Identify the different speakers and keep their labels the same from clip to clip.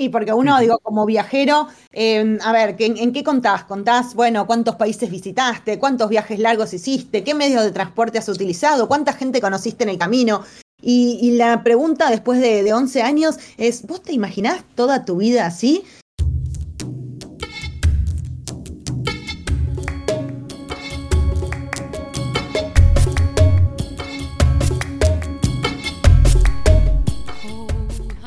Speaker 1: Y porque uno, digo, como viajero, em, a ver, ¿en, qué contás? ¿Contás, bueno, cuántos países visitaste? ¿Cuántos viajes largos hiciste? ¿Qué medios de transporte has utilizado? ¿Cuánta gente conociste en el camino? Y, la pregunta después de, de 11 años es, ¿vos te imaginás toda tu vida así?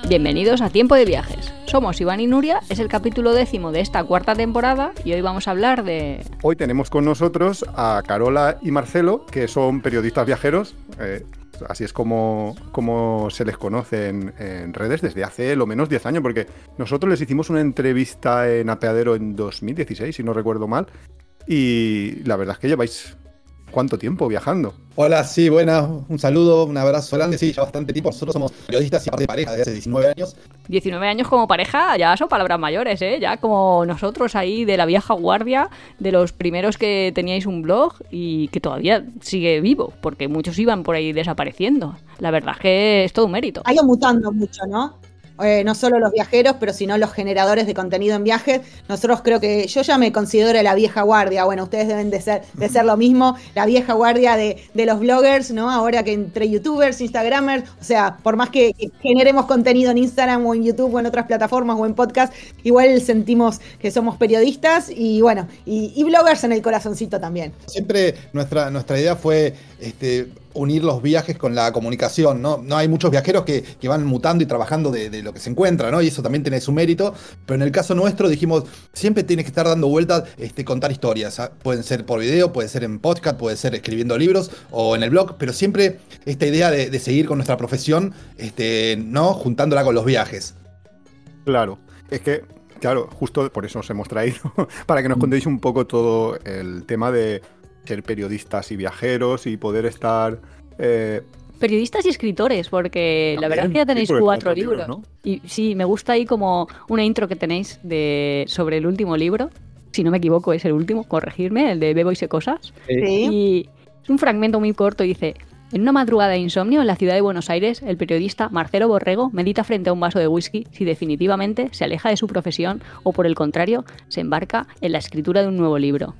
Speaker 2: Bienvenidos a Tiempo de Viajes. Somos Iván y Nuria, es el capítulo décimo de esta cuarta temporada y hoy vamos a hablar de...
Speaker 3: Hoy tenemos con nosotros a Carola y Marcelo, que son periodistas viajeros. Eh, así es como, como, se les conoce en, redes desde hace lo menos 10 años, porque nosotros les hicimos una entrevista en Apeadero en 2016, si no recuerdo mal, y la verdad es que lleváis ¿Cuánto tiempo viajando?
Speaker 4: Hola, sí, buenas. Un saludo, un abrazo grande. Sí, ya bastante tiempo. Nosotros somos periodistas y parte de pareja desde hace 19 años.
Speaker 2: 19 años como pareja ya son palabras mayores, ¿eh? Ya como nosotros ahí de la vieja guardia, de los primeros que teníais un blog y que todavía sigue vivo, porque muchos iban por ahí desapareciendo. La verdad es que es todo un mérito.
Speaker 1: Ha ido mutando mucho, ¿no? Eh, no solo los viajeros, pero sino los generadores de contenido en viajes. Nosotros creo que yo ya me considero la vieja guardia, bueno, ustedes deben de ser, de ser lo mismo, la vieja guardia de, los bloggers, ¿no? Ahora que entre youtubers, instagramers, o sea, por más que, generemos contenido en Instagram o en YouTube o en otras plataformas o en podcast, igual sentimos que somos periodistas y bueno, y, y bloggers en el corazoncito también.
Speaker 4: Siempre nuestra, nuestra idea fue este, unir los viajes con la comunicación, ¿no? No hay muchos viajeros que, van mutando y trabajando de, lo que se encuentra, ¿no? Y eso también tiene su mérito. Pero en el caso nuestro dijimos, siempre tienes que estar dando vueltas, este, contar historias. ¿ah? Pueden ser por video, puede ser en podcast, puede ser escribiendo libros o en el blog, pero siempre esta idea de, seguir con nuestra profesión, este, ¿no? Juntándola con los viajes.
Speaker 3: Claro, es que Claro, justo por eso os hemos traído, para que nos contéis un poco todo el tema de ser periodistas y viajeros y poder estar...
Speaker 2: Eh, periodistas y escritores, porque la verdad es que ya tenéis cuatro, libros. Y sí, me gusta ahí como una intro que tenéis de sobre el último libro. Si no me equivoco, es el último, corregirme, el de Bebo y sé cosas. Y es un fragmento muy corto y dice: En una madrugada de insomnio en la ciudad de Buenos Aires, el periodista Marcelo Borrego medita frente a un vaso de whisky si definitivamente se aleja de su profesión o, por el contrario, se embarca en la escritura de un nuevo libro.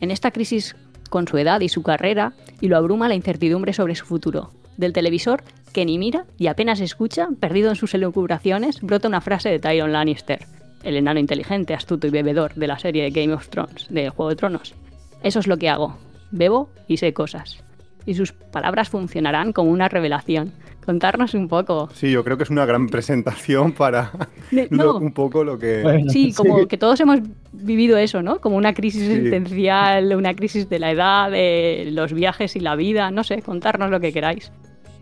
Speaker 2: En esta crisis con su edad y su carrera y lo abruma la incertidumbre sobre su futuro. Del televisor, que ni mira y apenas escucha, perdido en sus elucubraciones, brota una frase de Tyron Lannister, el enano inteligente, astuto y bebedor de la serie Game of Thrones, de Juego de Tronos. Eso es lo que hago. Bebo y sé cosas. Y sus palabras funcionarán como una revelación, contarnos un poco.
Speaker 3: Sí, yo creo que es una gran presentación para un poco lo que...
Speaker 2: sí, como que todos hemos vivido eso, ¿no? Como una crisis existencial, una crisis de la edad, de los viajes y la vida, no sé, contarnos lo que queráis.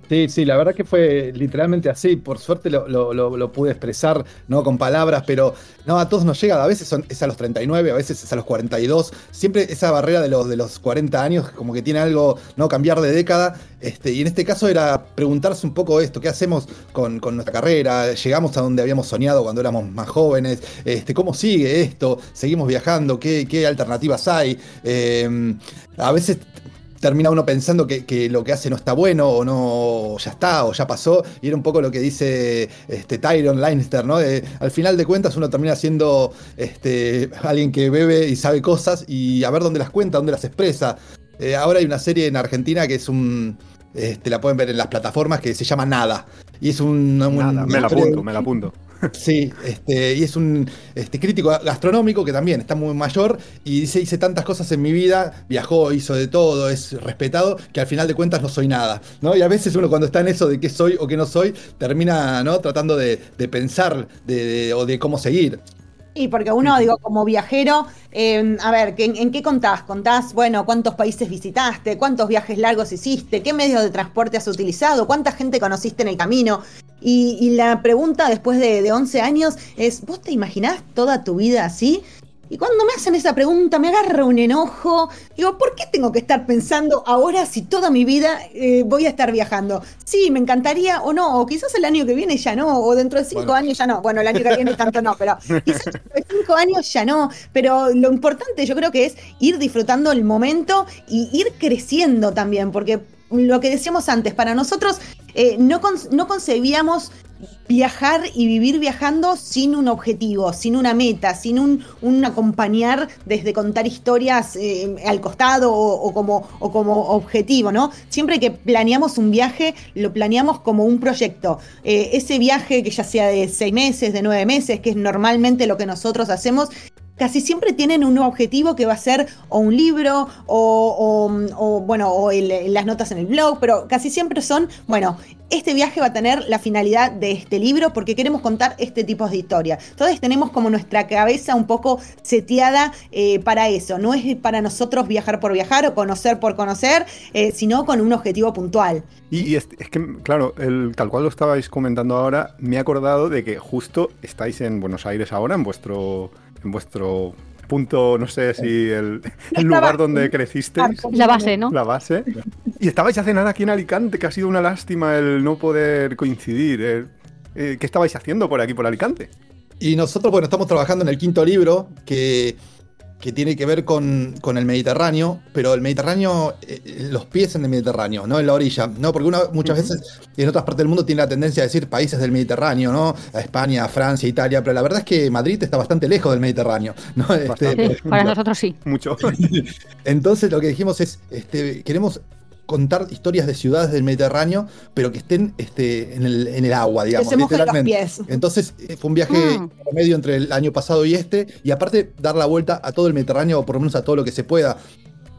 Speaker 4: Sí, sí, la verdad que fue literalmente así. Por suerte lo, pude expresar, no con palabras, pero no, a todos nos llega. A veces son, es a los 39, a veces es a los 42. Siempre esa barrera de los, de los 40 años, como que tiene algo, no cambiar de década. Este, y en este caso era preguntarse un poco esto: ¿qué hacemos con, nuestra carrera? ¿Llegamos a donde habíamos soñado cuando éramos más jóvenes? Este, ¿Cómo sigue esto? ¿Seguimos viajando? ¿Qué, qué alternativas hay? Eh, a veces termina uno pensando que, lo que hace no está bueno o no ya está o ya pasó y era un poco lo que dice este Tyron Lannister, ¿no? al final de cuentas uno termina siendo este, alguien que bebe y sabe cosas y a ver dónde las cuenta, dónde las expresa. Eh, ahora hay una serie en Argentina que es un este, la pueden ver en las plataformas que se llama Nada y es un,
Speaker 3: me la apunto, me la apunto.
Speaker 4: Sí, este, y es un este, crítico gastronómico que también está muy mayor y dice, hice tantas cosas en mi vida, viajó, hizo de todo, es respetado, que al final de cuentas no soy nada. ¿no? Y a veces uno cuando está en eso de qué soy o qué no soy, termina ¿no? tratando de, pensar o de cómo seguir.
Speaker 1: Y porque uno, digo, como viajero, em, a ver, ¿en, qué contás? ¿Contás, bueno, cuántos países visitaste? ¿Cuántos viajes largos hiciste? ¿Qué medios de transporte has utilizado? ¿Cuánta gente conociste en el camino? Y, la pregunta después de, de 11 años es, ¿vos te imaginás toda tu vida así? Y cuando me hacen esa pregunta me agarra un enojo. Digo, ¿por qué tengo que estar pensando ahora si toda mi vida eh, voy a estar viajando? Sí, me encantaría o no, o quizás el año que viene ya no, o dentro de cinco años ya no. Bueno, el año que viene tanto no, pero quizás dentro de cinco años ya no. Pero lo importante yo creo que es ir disfrutando el momento y ir creciendo también, porque lo que decíamos antes, para nosotros eh, no, no concebíamos viajar y vivir viajando sin un objetivo, sin una meta, sin un, acompañar desde contar historias eh, al costado o, como, o como objetivo, ¿no? Siempre que planeamos un viaje, lo planeamos como un proyecto. Eh, ese viaje que ya sea de seis meses, de nueve meses, que es normalmente lo que nosotros hacemos, casi siempre tienen un objetivo que va a ser o un libro o, bueno, o las notas en el blog, pero casi siempre son, bueno, este viaje va a tener la finalidad de este libro porque queremos contar este tipo de historia. Entonces tenemos como nuestra cabeza un poco seteada eh, para eso. No es para nosotros viajar por viajar o conocer por conocer, eh, sino con un objetivo puntual.
Speaker 3: Y, es, que, claro, el, tal cual lo estabais comentando ahora, me he acordado de que justo estáis en Buenos Aires ahora, en vuestro en vuestro punto, no sé si el, lugar donde crecisteis.
Speaker 2: La base, ¿no?
Speaker 3: La base. Y estabais hace nada aquí en Alicante, que ha sido una lástima el no poder coincidir. Eh, eh, ¿Qué estabais haciendo por aquí, por Alicante?
Speaker 4: Y nosotros, bueno, estamos trabajando en el quinto libro, que que tiene que ver con, el Mediterráneo, pero el Mediterráneo, eh, los pies en el Mediterráneo, no en la orilla, ¿no? Porque uno muchas veces en otras partes del mundo tiene la tendencia a decir países del Mediterráneo, ¿no? A España, Francia, Italia, pero la verdad es que Madrid está bastante lejos del Mediterráneo, ¿no?
Speaker 2: Este, para nosotros sí.
Speaker 3: Mucho.
Speaker 4: Entonces lo que dijimos es, este, queremos contar historias de ciudades del Mediterráneo, pero que estén este, en, el, en el agua, digamos.
Speaker 1: literalmente.
Speaker 4: Entonces eh, fue un viaje ah. medio entre el año pasado y este, y aparte dar la vuelta a todo el Mediterráneo, o por lo menos a todo lo que se pueda.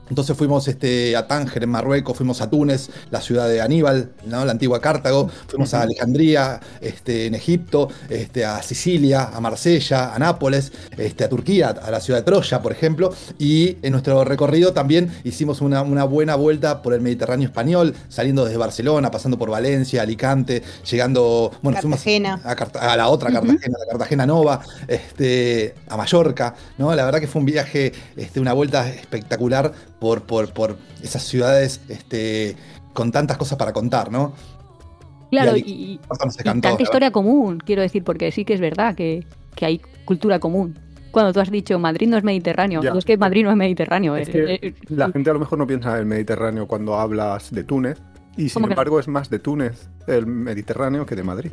Speaker 4: Entonces fuimos este, a Tánger en Marruecos, fuimos a Túnez, la ciudad de Aníbal, ¿no? la antigua Cartago, fuimos a Alejandría, este, en Egipto, este, a Sicilia, a Marsella, a Nápoles, este, a Turquía, a la ciudad de Troya, por ejemplo. Y en nuestro recorrido también hicimos una, una buena vuelta por el Mediterráneo español, saliendo desde Barcelona, pasando por Valencia, Alicante, llegando bueno,
Speaker 1: Cartagena.
Speaker 4: Fuimos a, la otra Cartagena, la Cartagena Nova, este, a Mallorca. ¿no? La verdad que fue un viaje, este, una vuelta espectacular por, por, esas ciudades este, con tantas cosas para contar, ¿no?
Speaker 2: Claro, y, tanta historia común, quiero decir, porque sí que es verdad que, hay cultura común cuando tú has dicho Madrid no es Mediterráneo. es que Madrid no es Mediterráneo.
Speaker 3: Eh, eh, la gente a lo mejor no piensa en el Mediterráneo cuando hablas de Túnez. Y sin embargo es más de Túnez el Mediterráneo que de Madrid.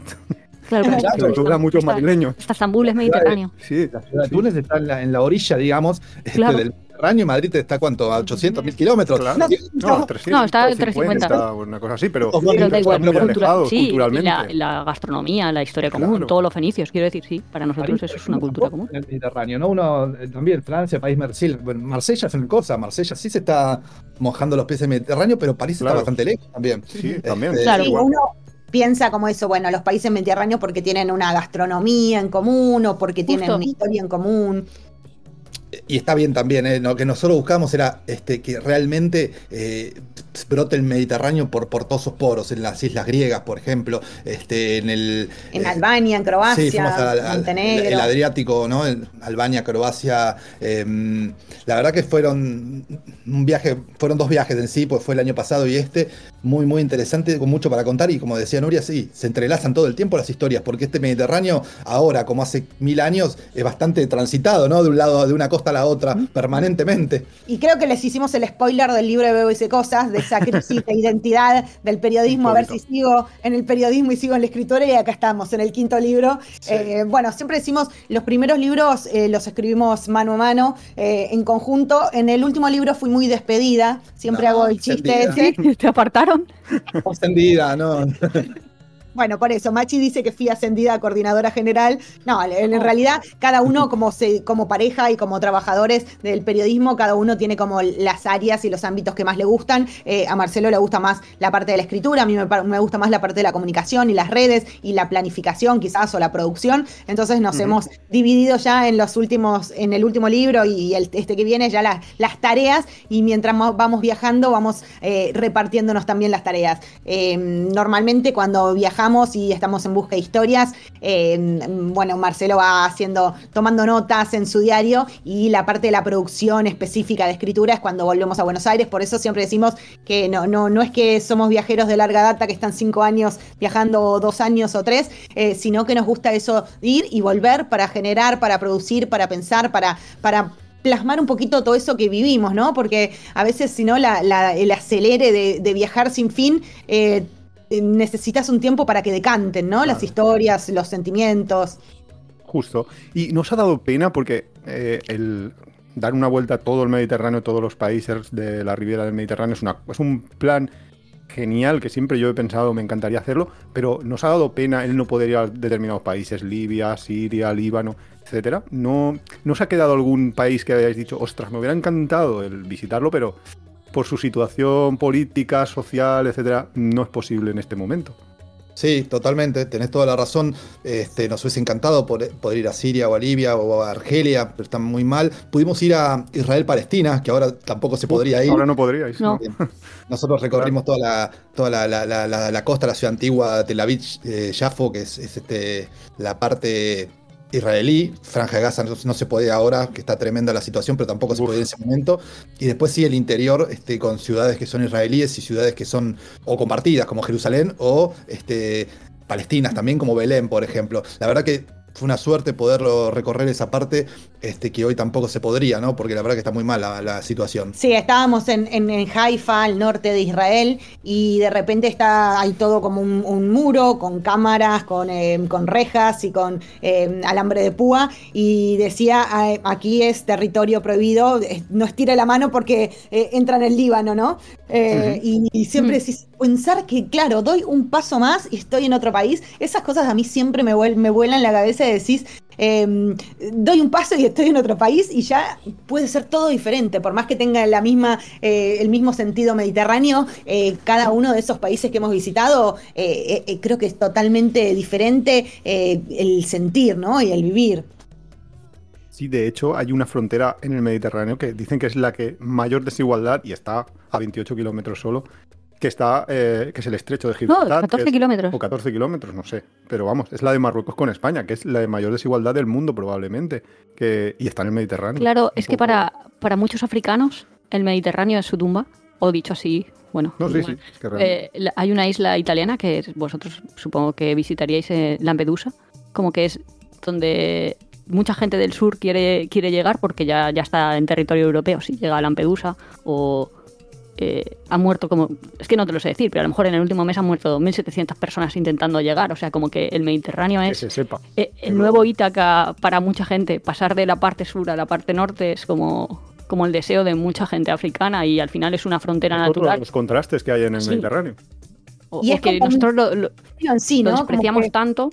Speaker 2: Claro,
Speaker 3: claro. muchos madrileños.
Speaker 2: Hasta Estambul es Mediterráneo.
Speaker 4: Sí, la ciudad de Túnez está en la, orilla, digamos, este, del Mediterráneo y Madrid está ¿cuánto? ¿A 800 mil kilómetros?
Speaker 3: Claro. No, no, 300, no,
Speaker 2: está a 350.
Speaker 3: una cosa así, pero,
Speaker 2: pero da igual, cultura, sí, culturalmente. La, la, gastronomía, la historia común, todos los fenicios, quiero decir, sí, para nosotros eso es una cultura común.
Speaker 4: En el Mediterráneo, ¿no? Uno eh, también, Francia, país Marsella, bueno, Marsella es una cosa, Marsella sí se está mojando los pies en el Mediterráneo, pero París está bastante lejos también.
Speaker 3: Sí, también.
Speaker 1: Este, claro, uno piensa como eso, bueno, los países mediterráneos porque tienen una gastronomía en común o porque tienen una historia en común
Speaker 4: y está bien también, ¿eh? lo que nosotros buscamos era este, que realmente eh, brote el Mediterráneo por, por todos sus poros, en las islas griegas, por ejemplo, este, en el...
Speaker 1: En Albania, en Croacia,
Speaker 4: sí, Montenegro. El, Adriático, ¿no? Albania, Croacia. Em, la verdad que fueron un viaje, fueron dos viajes en sí, pues fue el año pasado y este, muy, muy interesante, con mucho para contar y como decía Nuria, sí, se entrelazan todo el tiempo las historias, porque este Mediterráneo ahora, como hace mil años, es bastante transitado, ¿no? De un lado, de una costa a la otra, permanentemente.
Speaker 1: Y creo que les hicimos el spoiler del libro de Bebo y Cosas, de esa crisis de identidad del periodismo, a ver si sigo en el periodismo y sigo en la escritura, y acá estamos, en el quinto libro. Eh, bueno, siempre decimos, los primeros libros eh, los escribimos mano a mano, eh, en conjunto. En el último libro fui muy despedida, siempre hago el chiste ese.
Speaker 2: ¿Te apartaron?
Speaker 4: Extendida, no.
Speaker 1: Bueno, por eso, Machi dice que fui ascendida a coordinadora general. No, en, oh. realidad, cada uno como, se, como pareja y como trabajadores del periodismo, cada uno tiene como las áreas y los ámbitos que más le gustan. Eh, a Marcelo le gusta más la parte de la escritura, a mí me, gusta más la parte de la comunicación y las redes y la planificación quizás o la producción. Entonces nos hemos dividido ya en los últimos, en el último libro y el, este que viene ya las tareas y mientras vamos viajando vamos eh, repartiéndonos también las tareas. Eh, normalmente cuando viajamos y estamos en busca de historias. Bueno, Marcelo va haciendo, tomando notas en su diario y la parte de la producción específica de escritura es cuando volvemos a Buenos Aires. Por eso siempre decimos que no, no, no es que somos viajeros de larga data que están cinco años viajando dos años o tres, eh, sino que nos gusta eso ir y volver para generar, para producir, para pensar, para, para plasmar un poquito todo eso que vivimos, ¿no? Porque a veces, si no, el acelere de, viajar sin fin eh, necesitas un tiempo para que decanten, ¿no? Las historias, los sentimientos.
Speaker 3: Justo. Y nos ha dado pena porque eh, el dar una vuelta a todo el Mediterráneo, todos los países de la ribera del Mediterráneo, es, una, es un plan genial que siempre yo he pensado me encantaría hacerlo, pero nos ha dado pena el no poder ir a determinados países, Libia, Siria, Líbano, etcétera. No, no os ha quedado algún país que hayáis dicho, ostras, me hubiera encantado el visitarlo, pero por su situación política, social, etcétera, no es posible en este momento.
Speaker 4: Sí, totalmente, tenés toda la razón. Este, nos hubiese encantado poder, ir a Siria o a Libia o a Argelia, pero están muy mal. Pudimos ir a Israel-Palestina, que ahora tampoco se podría ir.
Speaker 3: Ahora no podríais.
Speaker 4: Nosotros recorrimos toda la, toda la, costa, la ciudad antigua, Tel Aviv, eh, Jafo, que es, este, la parte israelí, Franja de Gaza no, se puede ahora, que está tremenda la situación, pero tampoco se puede en ese momento. Y después sí el interior, este, con ciudades que son israelíes y ciudades que son o compartidas, como Jerusalén, o este, palestinas también, como Belén, por ejemplo. La verdad que fue una suerte poderlo recorrer esa parte este, que hoy tampoco se podría, ¿no? Porque la verdad que está muy mal la, situación.
Speaker 1: Sí, estábamos en, en, Haifa, al norte de Israel, y de repente está hay todo como un, muro con cámaras, con, eh, con rejas y con eh, alambre de púa, y decía, aquí es territorio prohibido, no estire la mano porque eh, entra en el Líbano, ¿no? y, siempre decís, pensar que, claro, doy un paso más y estoy en otro país, esas cosas a mí siempre me, me vuelan la cabeza y decís, em, doy un paso y estoy en otro país y ya puede ser todo diferente, por más que tenga la misma, eh, el mismo sentido mediterráneo, eh, cada uno de esos países que hemos visitado eh, creo que es totalmente diferente el sentir ¿no? y el vivir.
Speaker 3: Sí, de hecho hay una frontera en el Mediterráneo que dicen que es la que mayor desigualdad y está a 28 kilómetros solo, que está, eh, que es el estrecho de Gibraltar.
Speaker 2: No, 14 kilómetros.
Speaker 3: O 14 kilómetros, no sé. Pero vamos, es la de Marruecos con España, que es la de mayor desigualdad del mundo probablemente. Que, y está en el Mediterráneo.
Speaker 2: Claro, es que para, para muchos africanos el Mediterráneo es su tumba, o dicho así, bueno.
Speaker 3: No, sí, sí.
Speaker 2: Eh, hay una isla italiana que vosotros supongo que visitaríais en Lampedusa, como que es donde mucha gente del sur quiere, quiere llegar porque ya, ya está en territorio europeo, si llega a Lampedusa o eh, ha muerto como, es que no te lo sé decir, pero a lo mejor en el último mes han muerto 1.700 personas intentando llegar, o sea, como que el Mediterráneo es eh, el nuevo Ítaca para mucha gente, pasar de la parte sur a la parte norte es como, como el deseo de mucha gente africana y al final es una frontera natural.
Speaker 3: Los contrastes que hay en el Mediterráneo.
Speaker 2: y es que nosotros lo, despreciamos tanto.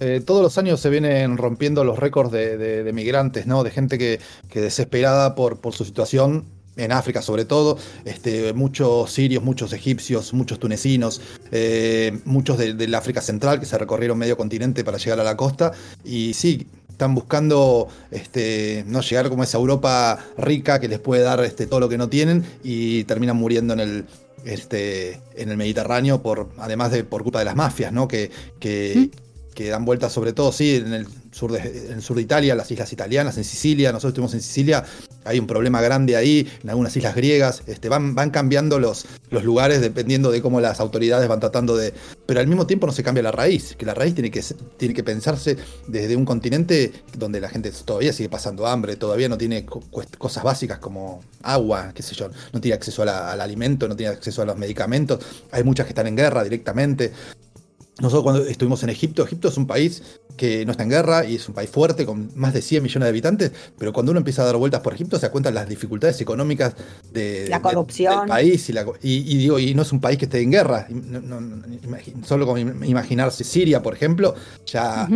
Speaker 4: Eh, todos los años se vienen rompiendo los récords de, migrantes, ¿no? De gente que, que desesperada por, por su situación en África sobre todo, este, muchos sirios, muchos egipcios, muchos tunecinos, eh, muchos del África Central que se recorrieron medio continente para llegar a la costa. Y sí, están buscando este, no llegar como esa Europa rica que les puede dar este, todo lo que no tienen y terminan muriendo en el, este, en el Mediterráneo por, además de por culpa de las mafias, ¿no? Que, que, que dan vueltas sobre todo, sí, en el sur de, en el sur de Italia, las islas italianas, en Sicilia, nosotros estuvimos en Sicilia, hay un problema grande ahí, en algunas islas griegas, este, van, van cambiando los, los lugares dependiendo de cómo las autoridades van tratando de... Pero al mismo tiempo no se cambia la raíz, que la raíz tiene que, tiene que pensarse desde un continente donde la gente todavía sigue pasando hambre, todavía no tiene cosas básicas como agua, qué sé yo, no tiene acceso al alimento, no tiene acceso a los medicamentos, hay muchas que están en guerra directamente. Nosotros cuando estuvimos en Egipto, Egipto es un país que no está en guerra y es un país fuerte con más de 100 millones de habitantes, pero cuando uno empieza a dar vueltas por Egipto se da cuenta de las dificultades económicas de,
Speaker 1: la corrupción.
Speaker 4: del país y, digo, y no es un país que esté en guerra. solo con imaginarse Siria, por ejemplo, ya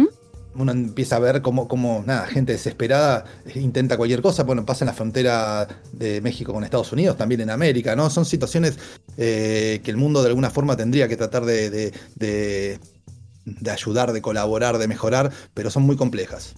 Speaker 4: uno empieza a ver cómo, cómo, nada, gente desesperada intenta cualquier cosa. Bueno, pasa en la frontera de México con Estados Unidos, también en América, ¿no? Son situaciones eh, que el mundo de alguna forma tendría que tratar de, de, ayudar, de colaborar, de mejorar, pero son muy complejas.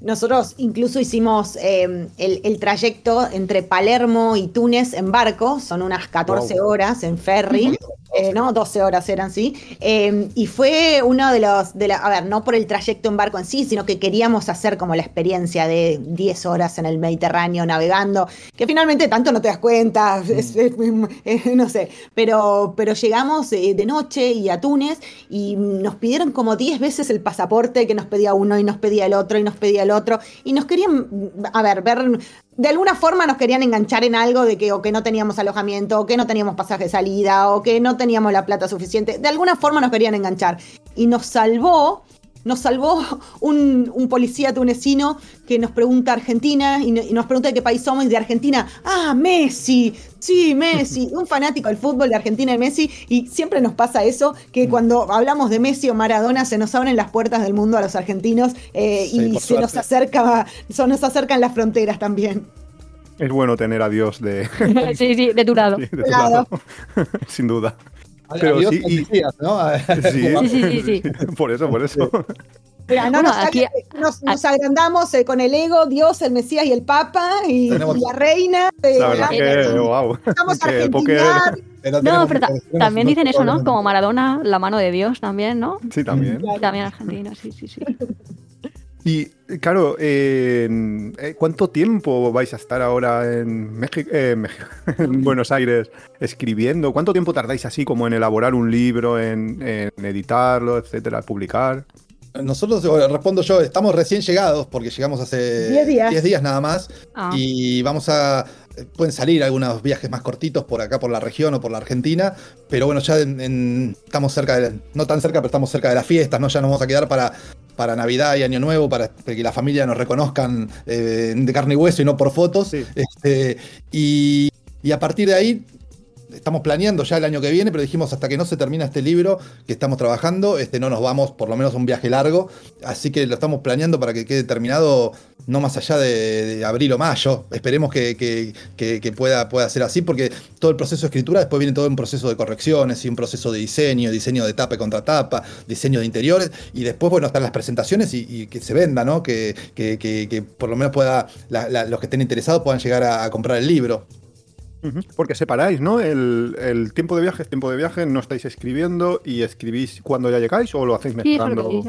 Speaker 1: Nosotros incluso hicimos eh, el, trayecto entre Palermo y Túnez en barco, son unas 14 horas en ferry. Eh, ¿no? 12 horas eran, sí. Em, y fue uno de los, de la, a ver, no por el trayecto en barco en sí, sino que queríamos hacer como la experiencia de 10 horas en el Mediterráneo navegando, que finalmente tanto no te das cuenta, mm. eh, no sé, pero, pero llegamos eh, de noche y a Túnez y nos pidieron como 10 veces el pasaporte que nos pedía uno y nos pedía el otro y nos pedía el otro y nos querían, a ver, ver de alguna forma nos querían enganchar en algo de que o que no teníamos alojamiento, o que no teníamos pasaje de salida, o que no teníamos la plata suficiente. De alguna forma nos querían enganchar. Y nos salvó, nos salvó un, policía tunecino que nos pregunta Argentina y, nos pregunta de qué país somos y de Argentina. Ah, Messi, sí, Messi, un fanático del fútbol de Argentina y Messi. Y siempre nos pasa eso, que mm. cuando hablamos de Messi o Maradona se nos abren las puertas del mundo a los argentinos eh, y se nos acerca, se nos acercan las fronteras también.
Speaker 3: Es bueno tener a Dios de.
Speaker 2: sí, sí, de tu lado.
Speaker 3: Sin duda.
Speaker 4: Pero sí, y... ¿no?
Speaker 2: sí, sí, sí,
Speaker 3: Por eso, por eso.
Speaker 1: Mira, no, nos, aquí, nos, agrandamos eh, con el ego, Dios, el Mesías y el Papa y, la reina.
Speaker 3: la verdad que, wow.
Speaker 1: Estamos
Speaker 2: no, pero también dicen eso, ¿no? Como Maradona, la mano de Dios también, ¿no?
Speaker 3: Sí, también.
Speaker 2: También Argentina, sí, sí, sí.
Speaker 3: Y claro, eh, ¿cuánto tiempo vais a estar ahora en México, eh, en Buenos Aires escribiendo? ¿Cuánto tiempo tardáis así como en elaborar un libro, en, editarlo, etcétera, publicar?
Speaker 4: Nosotros, respondo yo, estamos recién llegados porque llegamos hace 10 días. días. nada más ah. y vamos a, pueden salir algunos viajes más cortitos por acá, por la región o por la Argentina, pero bueno, ya estamos cerca de, no tan cerca, pero estamos cerca de las fiestas, ¿no? Ya nos vamos a quedar para para Navidad y Año Nuevo, para que la familia nos reconozcan eh, de carne y hueso y no por fotos. Este, y, y a partir de ahí estamos planeando ya el año que viene, pero dijimos hasta que no se termina este libro que estamos trabajando, este, no nos vamos por lo menos a un viaje largo. Así que lo estamos planeando para que quede terminado no más allá de, abril o mayo. Esperemos que, pueda, pueda ser así, porque todo el proceso de escritura después viene todo un proceso de correcciones y un proceso de diseño, diseño de tapa y contratapa, diseño de interiores, y después, bueno, están las presentaciones y, que se venda, ¿no? Que, por lo menos pueda, los que estén interesados puedan llegar a comprar el libro.
Speaker 3: Porque separáis, ¿no? El, tiempo de viaje es tiempo de viaje, no estáis escribiendo y escribís cuando ya llegáis o lo hacéis mezclando.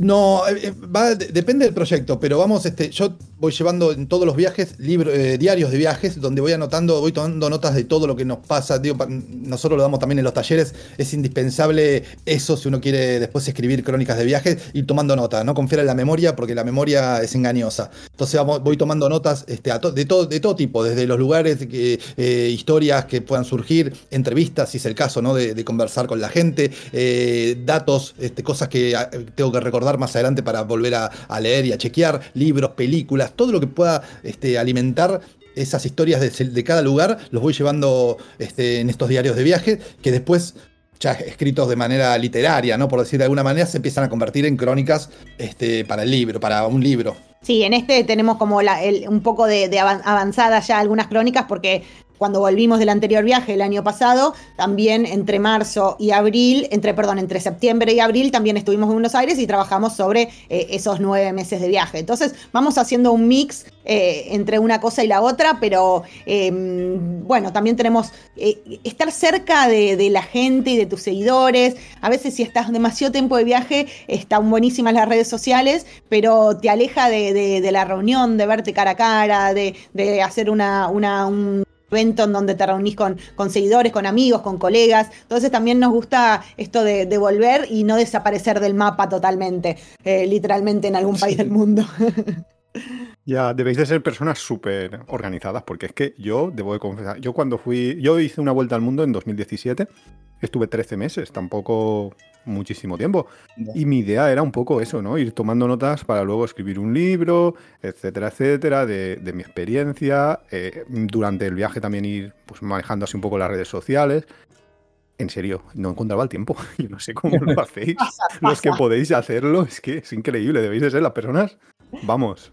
Speaker 4: No, eh, eh, va, depende del proyecto, pero vamos, este, yo voy llevando en todos los viajes libros, eh, diarios de viajes, donde voy anotando, voy tomando notas de todo lo que nos pasa. Digo, nosotros lo damos también en los talleres, es indispensable eso si uno quiere después escribir crónicas de viajes, y tomando notas, no confiar en la memoria porque la memoria es engañosa. Entonces voy tomando notas este, de, todo, de todo tipo, desde los lugares, historias que puedan surgir, entrevistas, si es el caso, ¿no? de, conversar con la gente, datos, este, cosas que ah, tengo que recordar más adelante para volver a, leer y a chequear, libros, películas, todo lo que pueda este, alimentar esas historias de, cada lugar, los voy llevando este, en estos diarios de viaje, que después ya escritos de manera literaria, ¿no? Por decir de alguna manera, se empiezan a convertir en crónicas este, para el libro, para un libro.
Speaker 1: Sí, en este tenemos como un poco de, de avanzada ya algunas crónicas porque cuando volvimos del anterior viaje el año pasado, también entre marzo y abril, entre, perdón, entre septiembre y abril también estuvimos en Buenos Aires y trabajamos sobre eh, esos nueve meses de viaje. Entonces vamos haciendo un mix eh, entre una cosa y la otra, pero em, bueno, también tenemos eh, estar cerca de, la gente y de tus seguidores. A veces si estás demasiado tiempo de viaje, están buenísimas las redes sociales, pero te aleja de, la reunión, de verte cara a cara, de, hacer una, una un evento en donde te reunís con, con, seguidores, con amigos, con colegas. Entonces también nos gusta esto de, volver y no desaparecer del mapa totalmente, eh, literalmente en algún país del mundo.
Speaker 3: Ya, debéis de ser personas súper organizadas, porque es que yo, debo de confesar, yo cuando fui, yo hice una vuelta al mundo en 2017, estuve 13 meses, tampoco muchísimo tiempo. Y mi idea era un poco eso, ¿no? Ir tomando notas para luego escribir un libro, etcétera, etcétera, de, mi experiencia. Eh, durante el viaje también ir pues, manejando así un poco las redes sociales. En serio, no encontraba el tiempo. Yo no sé cómo lo hacéis. Los que podéis hacerlo, es que es increíble. Debéis de ser las personas, vamos,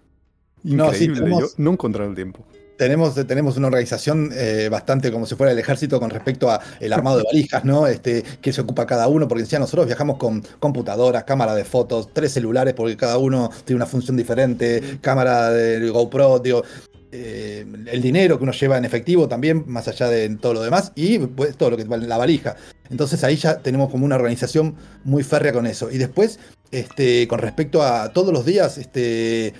Speaker 3: increíble. Yo no he encontrado el tiempo.
Speaker 4: Tenemos, tenemos una organización eh, bastante como si fuera el ejército con respecto a el armado de valijas, ¿no? Este, que se ocupa cada uno, porque decía, nosotros viajamos con computadoras, cámara de fotos, tres celulares, porque cada uno tiene una función diferente, cámara de GoPro, digo, eh, el dinero que uno lleva en efectivo también, más allá de todo lo demás, y pues, todo lo que vale la valija. Entonces ahí ya tenemos como una organización muy férrea con eso. Y después, este, con respecto a todos los días, este,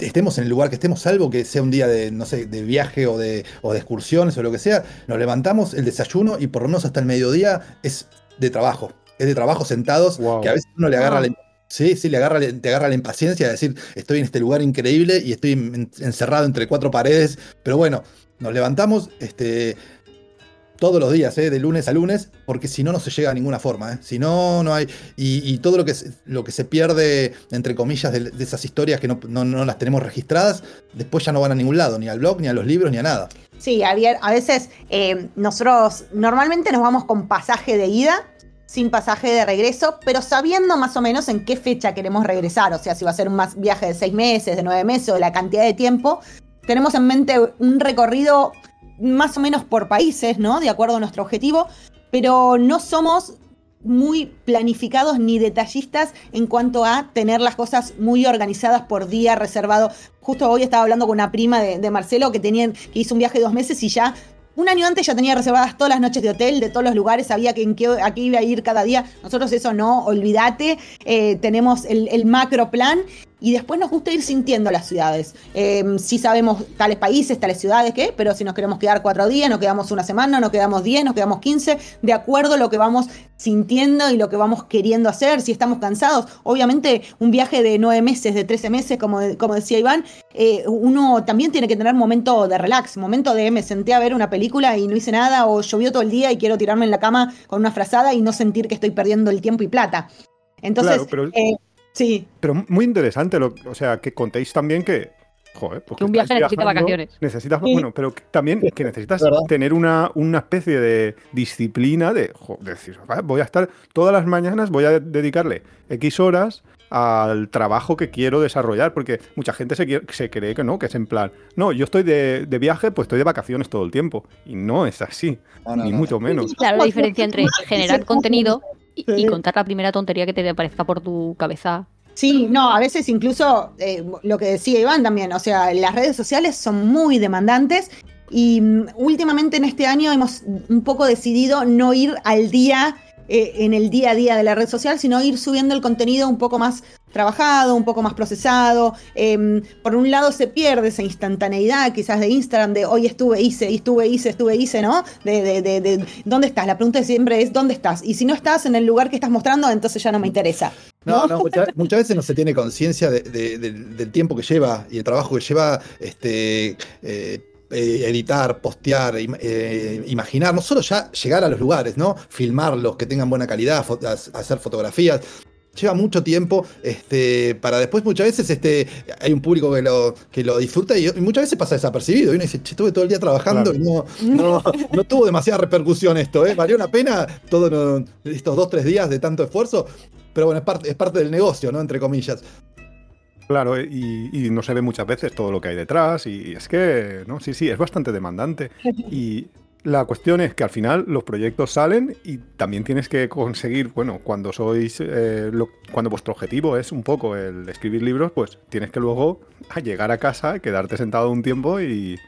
Speaker 4: estemos en el lugar que estemos, salvo que sea un día de, no sé, de viaje o de, o de excursiones o lo que sea, nos levantamos, el desayuno y por lo menos hasta el mediodía es de trabajo. Es de trabajo sentados, que a veces uno le agarra la Sí, sí, le agarra, te agarra la impaciencia de decir, estoy en este lugar increíble y estoy encerrado entre cuatro paredes, pero bueno, nos levantamos este, todos los días, ¿eh? de lunes a lunes, porque si no, no se llega a ninguna forma. ¿eh? Si no, no hay. Y, todo lo que, lo que se pierde, entre comillas, de, esas historias que no, las tenemos registradas, después ya no van a ningún lado, ni al blog, ni a los libros, ni a nada.
Speaker 1: Sí, a veces eh, nosotros normalmente nos vamos con pasaje de ida sin pasaje de regreso, pero sabiendo más o menos en qué fecha queremos regresar, o sea, si va a ser un más viaje de seis meses, de nueve meses o la cantidad de tiempo, tenemos en mente un recorrido más o menos por países, ¿no? De acuerdo a nuestro objetivo, pero no somos muy planificados ni detallistas en cuanto a tener las cosas muy organizadas por día reservado. Justo hoy estaba hablando con una prima de, Marcelo que, tenía, que hizo un viaje de dos meses y ya un año antes ya tenía reservadas todas las noches de hotel de todos los lugares, sabía que en qué, a qué iba a ir cada día. Nosotros eso no, olvídate. Eh, tenemos el, el, macro plan y después nos gusta ir sintiendo las ciudades. Eh, sí sabemos tales países, tales ciudades, ¿qué? Pero si nos queremos quedar cuatro días, nos quedamos una semana, nos quedamos diez, nos quedamos quince, de acuerdo a lo que vamos sintiendo y lo que vamos queriendo hacer, si estamos cansados. Obviamente, un viaje de nueve meses, de trece meses, como, como decía Iván, eh, uno también tiene que tener momento de relax, momento de me senté a ver una película y no hice nada, o llovió todo el día y quiero tirarme en la cama con una frazada y no sentir que estoy perdiendo el tiempo y plata. Entonces, eh, Sí.
Speaker 3: Pero muy interesante, lo, o sea, que contéis también que.
Speaker 2: Joder, pues que un viaje necesita vacaciones.
Speaker 3: Necesitas, bueno, pero también que necesitas tener una, una, especie de disciplina de, decir, voy a estar todas las mañanas, voy a dedicarle X horas al trabajo que quiero desarrollar, porque mucha gente se, se cree que no, que es en plan, no, yo estoy de, viaje, pues estoy de vacaciones todo el tiempo. Y no es así, ni mucho menos.
Speaker 2: Claro, la diferencia entre generar contenido y, contar la primera tontería que te aparezca por tu cabeza.
Speaker 1: Sí, no, a veces incluso eh, lo que decía Iván también, o sea, las redes sociales son muy demandantes y mm, últimamente en este año hemos un poco decidido no ir al día eh, en el día a día de la red social, sino ir subiendo el contenido un poco más trabajado, un poco más procesado. Em, por un lado se pierde esa instantaneidad quizás de Instagram, de hoy estuve, hice, estuve, hice, estuve, hice, ¿no? De, de, de, dónde estás. La pregunta siempre es ¿dónde estás? Y si no estás en el lugar que estás mostrando, entonces ya no me interesa.
Speaker 4: No, no, muchas, veces no se tiene conciencia del tiempo que lleva y el trabajo que lleva este, eh, eh, editar, postear, eh, imaginar, no solo ya llegar a los lugares, ¿no? Filmarlos, que tengan buena calidad, hacer fotografías. Lleva mucho tiempo este, para después muchas veces este, hay un público que lo, que lo disfruta y, muchas veces pasa desapercibido. Y uno dice, che, estuve todo el día trabajando y no, no, no, tuvo demasiada repercusión esto. ¿eh? Valió la pena todos estos dos, tres días de tanto esfuerzo. Pero bueno, es parte, es parte del negocio, ¿no? Entre comillas.
Speaker 3: Claro, y, no se ve muchas veces todo lo que hay detrás, y es que, ¿no? Sí, sí, es bastante demandante. Y la cuestión es que al final los proyectos salen y también tienes que conseguir, bueno, cuando sois, eh, cuando vuestro objetivo es un poco el escribir libros, pues tienes que luego llegar a casa, quedarte sentado un tiempo y,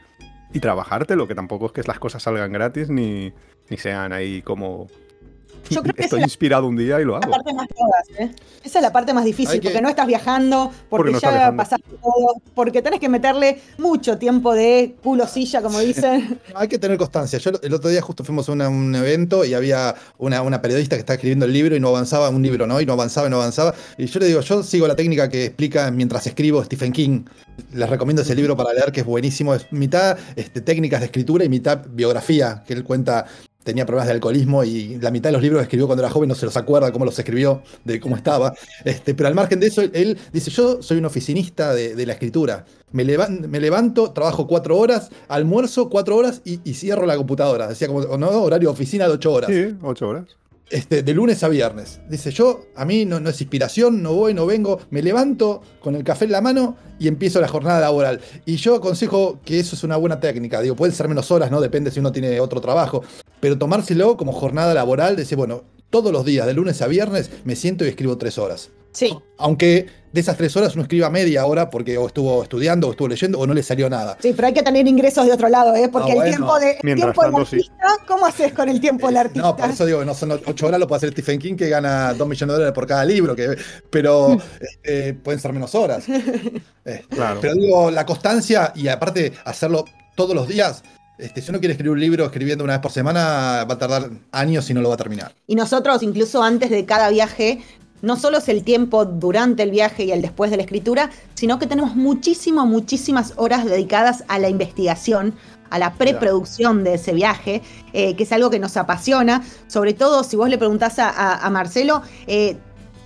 Speaker 3: y trabajarte, lo que tampoco es que las cosas salgan gratis ni, ni sean ahí como yo creo que Estoy inspirado un día y lo hago.
Speaker 1: ¿eh? Esa es la parte más difícil, porque no estás viajando, porque, ya pasaste todo, porque tenés que meterle mucho tiempo de culo silla, como dicen.
Speaker 4: Hay que tener constancia. Yo el otro día justo fuimos a un evento y había una, una, periodista que estaba escribiendo el libro y no avanzaba, un libro, ¿no? Y no avanzaba y no avanzaba. Y yo le digo, yo sigo la técnica que explica mientras escribo Stephen King. Les recomiendo ese libro para leer, que es buenísimo. Es mitad este, técnicas de escritura y mitad biografía, que él cuenta tenía problemas de alcoholismo y la mitad de los libros que escribió cuando era joven no se los acuerda cómo los escribió, de cómo estaba. Este, pero al margen de eso, él dice, yo soy un oficinista de, la escritura. Me, me, levanto, trabajo cuatro horas, almuerzo cuatro horas y, cierro la computadora. Decía como, no, horario de oficina de ocho horas.
Speaker 3: Sí, ocho horas.
Speaker 4: Este, de lunes a viernes. Dice, yo, a mí no, no, es inspiración, no voy, no vengo, me levanto con el café en la mano y empiezo la jornada laboral. Y yo aconsejo que eso es una buena técnica. Digo, pueden ser menos horas, ¿no? Depende si uno tiene otro trabajo. Pero tomárselo como jornada laboral, decir, bueno, todos los días, de lunes a viernes, me siento y escribo tres horas.
Speaker 1: Sí.
Speaker 4: Aunque de esas tres horas uno escriba media hora porque o estuvo estudiando o estuvo leyendo o no le salió nada.
Speaker 1: Sí, pero hay que tener ingresos de otro lado, ¿eh? Porque el tiempo, de, el tiempo del artista, ¿cómo haces con el tiempo del artista?
Speaker 4: No, por eso digo, no son ocho horas, lo puede hacer Stephen King que gana dos millones de dólares por cada libro, que, pero eh, pueden ser menos horas. Eh, claro. Pero digo, la constancia y aparte hacerlo todos los días, este, si uno quiere escribir un libro escribiendo una vez por semana, va a tardar años y no lo va a terminar.
Speaker 1: Y nosotros, incluso antes de cada viaje, no solo es el tiempo durante el viaje y el después de la escritura, sino que tenemos muchísimas, muchísimas horas dedicadas a la investigación, a la preproducción de ese viaje, eh, que es algo que nos apasiona. Sobre todo, si vos le preguntás a, Marcelo, eh,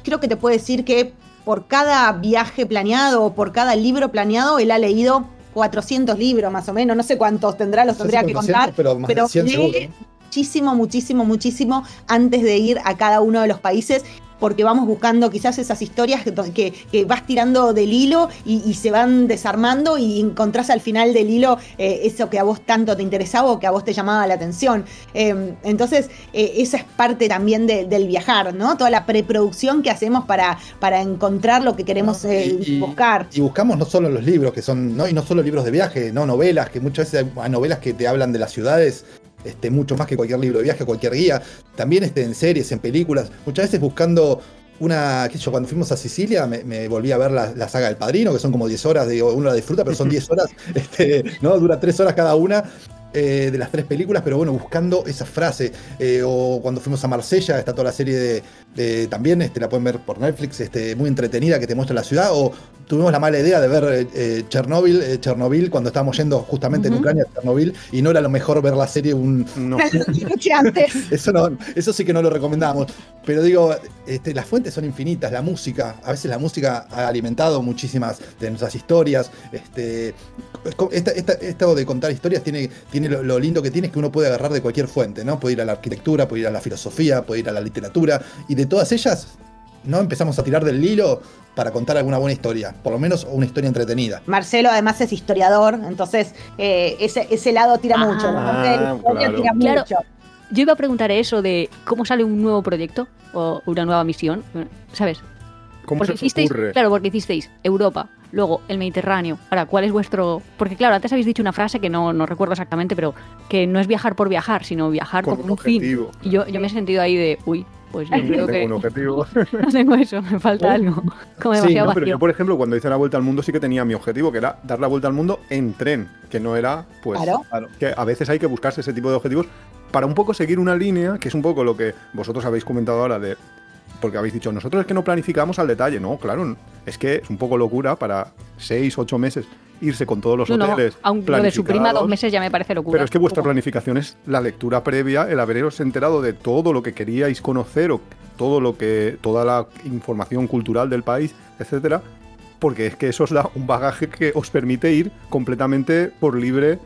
Speaker 1: creo que te puede decir que por cada viaje planeado o por cada libro planeado, él ha leído 400 libros más o menos, no sé cuántos tendrá, los tendría que contar, pero, pero muchísimo, muchísimo, muchísimo antes de ir a cada uno de los países porque vamos buscando quizás esas historias que, que, vas tirando del hilo y, se van desarmando y encontrás al final del hilo eh, eso que a vos tanto te interesaba o que a vos te llamaba la atención. Em, entonces, eh, esa es parte también del viajar, ¿no? Toda la preproducción que hacemos para, para encontrar lo que queremos eh, buscar.
Speaker 4: Y buscamos no solo los libros, que son, ¿no? y no solo libros de viaje, no novelas, que muchas veces hay novelas que te hablan de las ciudades este, mucho más que cualquier libro de viaje, cualquier guía, también este, en series, en películas, muchas veces buscando una, sé yo, cuando fuimos a Sicilia me, volví a ver la, saga del Padrino, que son como 10 horas, digo, uno la disfruta, pero son 10 horas, este, ¿no? Dura 3 horas cada una, eh, de las tres películas, pero bueno, buscando esa frase. Eh, o cuando fuimos a Marsella, está toda la serie de, también, este, la pueden ver por Netflix, este, muy entretenida que te muestra la ciudad. O tuvimos la mala idea de ver eh, Chernobyl, Chernobyl cuando estábamos yendo justamente en Ucrania, Chernobyl, y no era lo mejor ver la serie un. No. eso, no, eso sí que no lo recomendamos. Pero digo, este, las fuentes son infinitas, la música, a veces la música ha alimentado muchísimas de nuestras historias. Este, esto de contar historias tiene, tiene lo, lindo que tiene es que uno puede agarrar de cualquier fuente, ¿no? Puede ir a la arquitectura, puede ir a la filosofía, puede ir a la literatura, y de todas ellas, ¿no? Empezamos a tirar del hilo para contar alguna buena historia, por lo menos una historia entretenida.
Speaker 1: Marcelo además es historiador, entonces eh, ese, lado tira mucho.
Speaker 2: Ah, claro. Yo iba a preguntar eso de cómo sale un nuevo proyecto o una nueva misión, ¿sabes?
Speaker 3: ¿Cómo se hicisteis,
Speaker 2: Claro, porque hicisteis Europa, luego el Mediterráneo. Ahora, ¿cuál es vuestro...? Porque claro, antes habéis dicho una frase que no, no recuerdo exactamente, pero que no es viajar por viajar, sino viajar con, un, fin. Y yo, yo me he sentido ahí de, uy, pues yo creo
Speaker 3: tengo un objetivo.
Speaker 2: no tengo eso, me falta algo. Como demasiado
Speaker 3: pero yo, por ejemplo, cuando hice la vuelta al mundo sí que tenía mi objetivo, que era dar la vuelta al mundo en tren, que no era, pues, claro. que a veces hay que buscarse ese tipo de objetivos para un poco seguir una línea, que es un poco lo que vosotros habéis comentado ahora de porque habéis dicho, nosotros es que no planificamos al detalle. No, claro, es que es un poco locura para seis, ocho meses irse con todos los hoteles.
Speaker 2: No, aunque lo de su prima dos meses ya me parece locura.
Speaker 3: Pero es que vuestra planificación es la lectura previa, el haberos enterado de todo lo que queríais conocer o todo lo que, toda la información cultural del país, etcétera, porque es que eso es un bagaje que os permite ir completamente por libre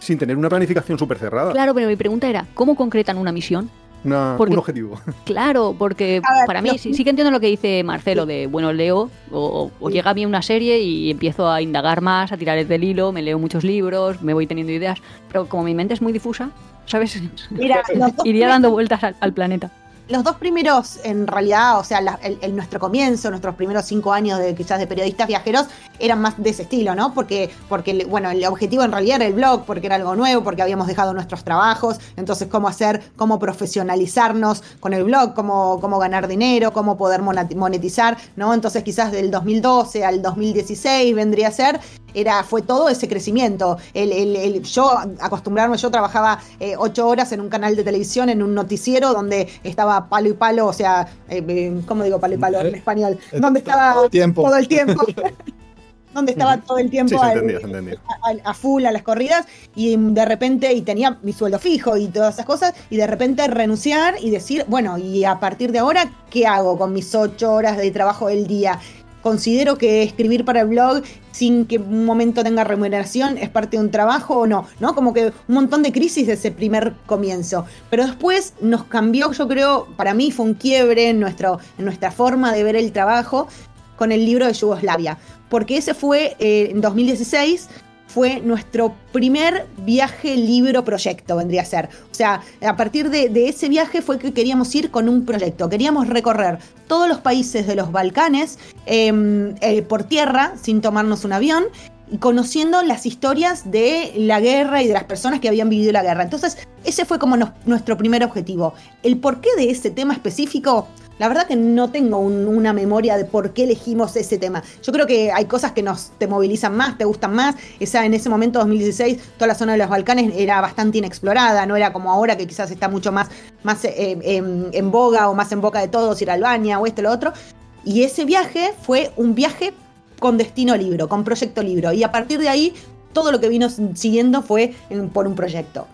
Speaker 3: sin tener una planificación súper cerrada.
Speaker 2: Claro, pero mi pregunta era, ¿cómo concretan una misión?
Speaker 3: Un objetivo.
Speaker 2: Claro, porque para mí sí, que entiendo lo que dice Marcelo de, bueno, leo o, llega a mí una serie y empiezo a indagar más, a tirar del hilo, me leo muchos libros, me voy teniendo ideas, pero como mi mente es muy difusa, ¿sabes? Iría dando vueltas al planeta
Speaker 1: los dos primeros, en realidad, o sea, el, nuestro comienzo, nuestros primeros cinco años de quizás de periodistas viajeros, eran más de ese estilo, ¿no? Porque, porque, bueno, el objetivo en realidad era el blog, porque era algo nuevo, porque habíamos dejado nuestros trabajos, entonces cómo hacer, cómo profesionalizarnos con el blog, cómo, cómo ganar dinero, cómo poder monetizar, ¿no? Entonces quizás del 2012 al 2016 vendría a ser era, fue todo ese crecimiento. El, el, yo acostumbrarme, yo trabajaba eh, ocho horas en un canal de televisión, en un noticiero donde estaba palo y palo, o sea, eh, eh, ¿cómo digo palo y palo en español? Donde estaba todo el tiempo. Todo el tiempo. donde estaba todo el tiempo A, full a las corridas y de repente y tenía mi sueldo fijo y todas esas cosas y de repente renunciar y decir bueno y a partir de ahora qué hago con mis ocho horas de trabajo del día considero que escribir para el blog sin que un momento tenga remuneración es parte de un trabajo o no, ¿no? Como que un montón de crisis de ese primer comienzo. Pero después nos cambió, yo creo, para mí fue un quiebre en, nuestro, en nuestra forma de ver el trabajo con el libro de Yugoslavia. Porque ese fue eh, en 2016 fue nuestro primer viaje libro proyecto, vendría a ser. O sea, a partir de, ese viaje fue que queríamos ir con un proyecto. Queríamos recorrer todos los países de los Balcanes em, eh, por tierra, sin tomarnos un avión, y conociendo las historias de la guerra y de las personas que habían vivido la guerra. Entonces, ese fue como nuestro primer objetivo. El porqué de ese tema específico la verdad que no tengo una memoria de por qué elegimos ese tema. Yo creo que hay cosas que nos te movilizan más, te gustan más. Esa en ese momento 2016 toda la zona de los Balcanes era bastante inexplorada, no era como ahora que quizás está mucho más, más eh, en, boga o más en boca de todos ir a Albania o esto o lo otro. Y ese viaje fue un viaje con destino libro, con proyecto libro. Y a partir de ahí, todo lo que vino siguiendo fue por un proyecto.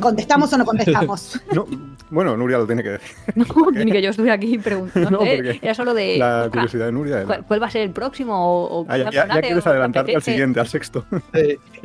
Speaker 1: ¿Contestamos o no contestamos?
Speaker 3: bueno, Nuria lo tiene que decir.
Speaker 2: No, ni que yo estuve aquí preguntando. ¿eh? Era solo de.
Speaker 3: La curiosidad de Nuria.
Speaker 2: ¿Cuál, va a ser el próximo? O,
Speaker 3: ah, ya, quieres adelantarte al siguiente, al sexto.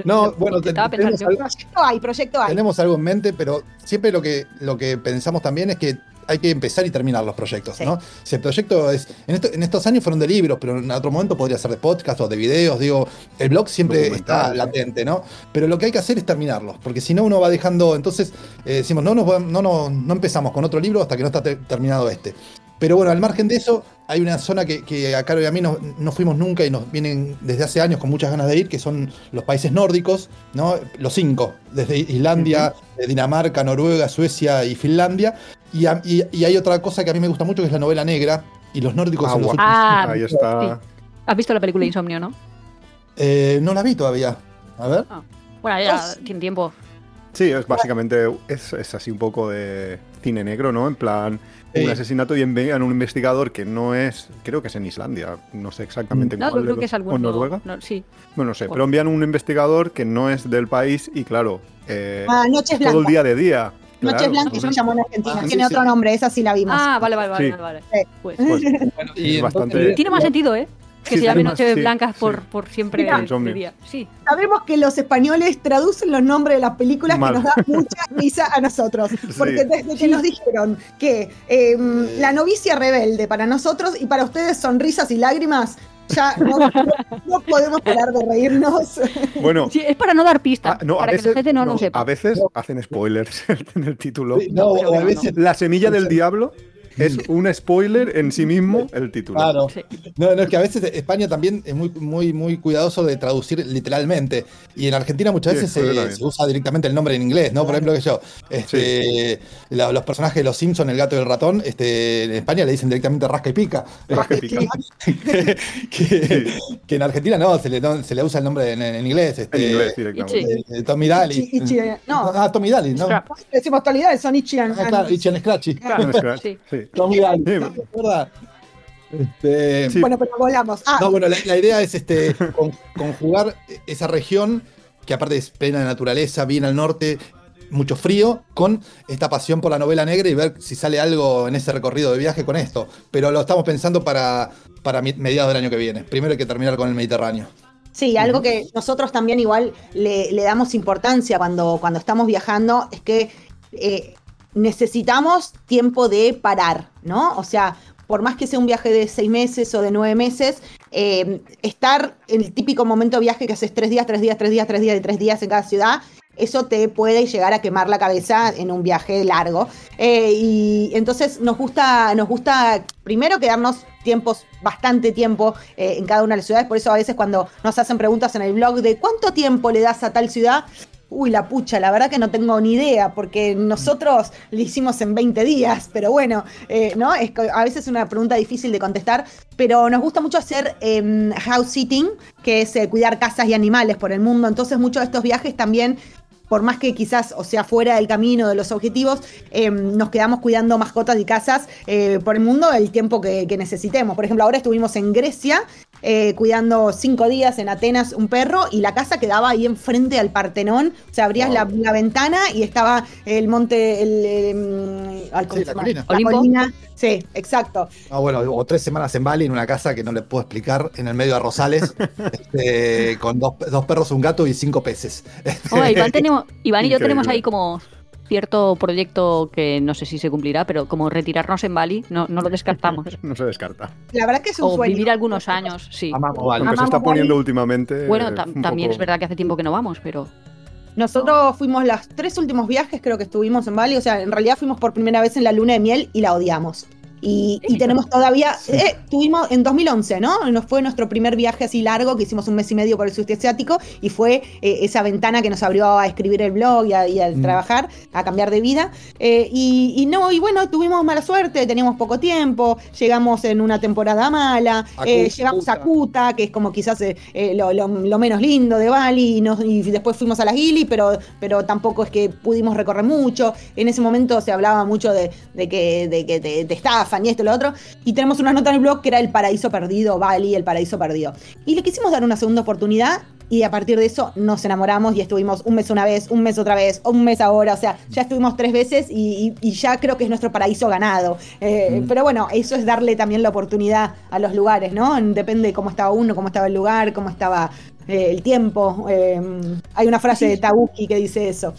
Speaker 4: no, bueno, tenemos
Speaker 1: algo, proyecto hay, proyecto hay.
Speaker 4: Tenemos algo en mente, pero siempre lo que, lo que pensamos también es que hay que empezar y terminar los proyectos, ¿no? Si el proyecto es. En, estos años fueron de libros, pero en otro momento podría ser de podcast o de videos. Digo, el blog siempre está latente, ¿no? Pero lo que hay que hacer es terminarlos, porque si no, uno va dejando. Entonces, eh, decimos, no, no, no, no, empezamos con otro libro hasta que no está terminado este. Pero bueno, al margen de eso, hay una zona que, a Caro y a mí no, no, fuimos nunca y nos vienen desde hace años con muchas ganas de ir, que son los países nórdicos, ¿no? Los cinco, desde Islandia, Dinamarca, Noruega, Suecia y Finlandia. Y, hay otra cosa que a mí me gusta mucho, que es la novela negra. Y los nórdicos
Speaker 2: son
Speaker 4: los
Speaker 2: ah, Ahí está. Has visto la película Insomnio, ¿no?
Speaker 4: Eh, no la vi todavía. A ver.
Speaker 2: Ah. Bueno, ya tiene tiempo.
Speaker 3: Sí, es básicamente es, es, así un poco de cine negro, ¿no? En plan, un asesinato y envían un investigador que no es, creo que es en Islandia, no sé exactamente en
Speaker 2: no, creo que es algún,
Speaker 3: o Noruega.
Speaker 2: No, sí.
Speaker 3: Bueno, no sé, pero envían un investigador que no es del país y claro, eh,
Speaker 1: ah, Noches
Speaker 3: todo el día de día.
Speaker 1: Noches Blancas se llamó en Argentina, ah, tiene otro nombre, esa sí la vimos.
Speaker 2: Ah, vale, vale, vale. vale. Pues, pues, y bastante... Tiene más sentido, ¿eh? que se llame Noches Blancas por, por siempre día. Sí.
Speaker 1: Sabemos que los españoles traducen los nombres de las películas que nos dan mucha risa a nosotros. Porque desde que nos dijeron que em, La novicia rebelde para nosotros y para ustedes sonrisas y lágrimas, ya no, podemos parar de reírnos.
Speaker 3: Bueno,
Speaker 2: sí, es para no dar pistas, ah, para que la gente no, lo sepa.
Speaker 3: A veces hacen spoilers en el título. No, a veces La semilla del diablo es un spoiler en sí mismo el título.
Speaker 4: Claro. No, no, es que a veces España también es muy, muy, muy cuidadoso de traducir literalmente. Y en Argentina muchas veces se, usa directamente el nombre en inglés, ¿no? Por ejemplo, que yo, este, los personajes de los Simpsons, el gato y el ratón, este, en España le dicen directamente rasca y pica.
Speaker 3: Rasca y pica.
Speaker 4: que, en Argentina no, se le, se le usa el nombre en, inglés. Este,
Speaker 3: en inglés directamente.
Speaker 4: Eh, Tommy Daly. no. Ah, Tommy Daly, ¿no?
Speaker 1: Decimos actualidades, son Ichi
Speaker 4: and, ah, claro, Ichi and Scratchy.
Speaker 3: Claro. Sí.
Speaker 1: Este, bueno, pero volamos.
Speaker 4: Ah. No, bueno, la, idea es este, conjugar esa región, que aparte es plena de naturaleza, bien al norte, mucho frío, con esta pasión por la novela negra y ver si sale algo en ese recorrido de viaje con esto. Pero lo estamos pensando para, para mediados del año que viene. Primero hay que terminar con el Mediterráneo.
Speaker 1: Sí, algo que nosotros también igual le, damos importancia cuando, cuando estamos viajando es que eh, necesitamos tiempo de parar, ¿no? O sea, por más que sea un viaje de seis meses o de nueve meses, eh, estar en el típico momento de viaje que haces tres días, tres días, tres días, tres días y tres días en cada ciudad, eso te puede llegar a quemar la cabeza en un viaje largo. Eh, y entonces nos gusta, nos gusta primero quedarnos tiempos, bastante tiempo eh, en cada una de las ciudades. Por eso a veces cuando nos hacen preguntas en el blog de cuánto tiempo le das a tal ciudad, Uy, la pucha, la verdad que no tengo ni idea, porque nosotros lo hicimos en 20 días, pero bueno, eh, ¿no? Es, a veces es una pregunta difícil de contestar, pero nos gusta mucho hacer em, house sitting, que es eh, cuidar casas y animales por el mundo, entonces muchos de estos viajes también por más que quizás, o sea, fuera del camino de los objetivos, em, nos quedamos cuidando mascotas y casas eh, por el mundo el tiempo que, necesitemos. Por ejemplo, ahora estuvimos en Grecia eh, cuidando cinco días en Atenas un perro y la casa quedaba ahí enfrente al Partenón. O sea, abrías la, ventana y estaba el monte, el, em,
Speaker 4: la,
Speaker 1: colina. Sí, exacto.
Speaker 4: Ah, bueno, o tres semanas en Bali en una casa que no le puedo explicar, en el medio de Rosales, este, con dos, perros, un gato y cinco peces.
Speaker 2: Iván, tenemos, Iván y yo tenemos ahí como cierto proyecto que no sé si se cumplirá, pero como retirarnos en Bali, no, no lo descartamos.
Speaker 3: no se descarta.
Speaker 1: La verdad que es un
Speaker 2: o vivir algunos años, sí.
Speaker 3: Amamos Bali. se está poniendo últimamente.
Speaker 2: Bueno, también es verdad que hace tiempo que no vamos, pero.
Speaker 1: Nosotros fuimos los tres últimos viajes, creo que estuvimos en Bali. O sea, en realidad fuimos por primera vez en la luna de miel y la odiamos. Y, tenemos todavía, eh, tuvimos en 2011, ¿no? Nos fue nuestro primer viaje así largo, que hicimos un mes y medio por el sudeste asiático, y fue eh, esa ventana que nos abrió a escribir el blog y a, mm. trabajar, a cambiar de vida. Eh, y, no, y bueno, tuvimos mala suerte, teníamos poco tiempo, llegamos en una temporada mala, llegamos a Kuta, que es como quizás lo, menos lindo de Bali, y, después fuimos a la Gili, pero, pero tampoco es que pudimos recorrer mucho. En ese momento se hablaba mucho de, que, de que te, te y esto y lo otro. Y tenemos una nota en el blog que era el paraíso perdido, Bali, el paraíso perdido. Y le quisimos dar una segunda oportunidad y a partir de eso nos enamoramos y estuvimos un mes una vez, un mes otra vez, un mes ahora, o sea, ya estuvimos tres veces y, ya creo que es nuestro paraíso ganado. Eh, mm. Pero bueno, eso es darle también la oportunidad a los lugares, ¿no? Depende de cómo estaba uno, cómo estaba el lugar, cómo estaba eh, el tiempo. Eh, hay una frase de Tabuki que dice eso.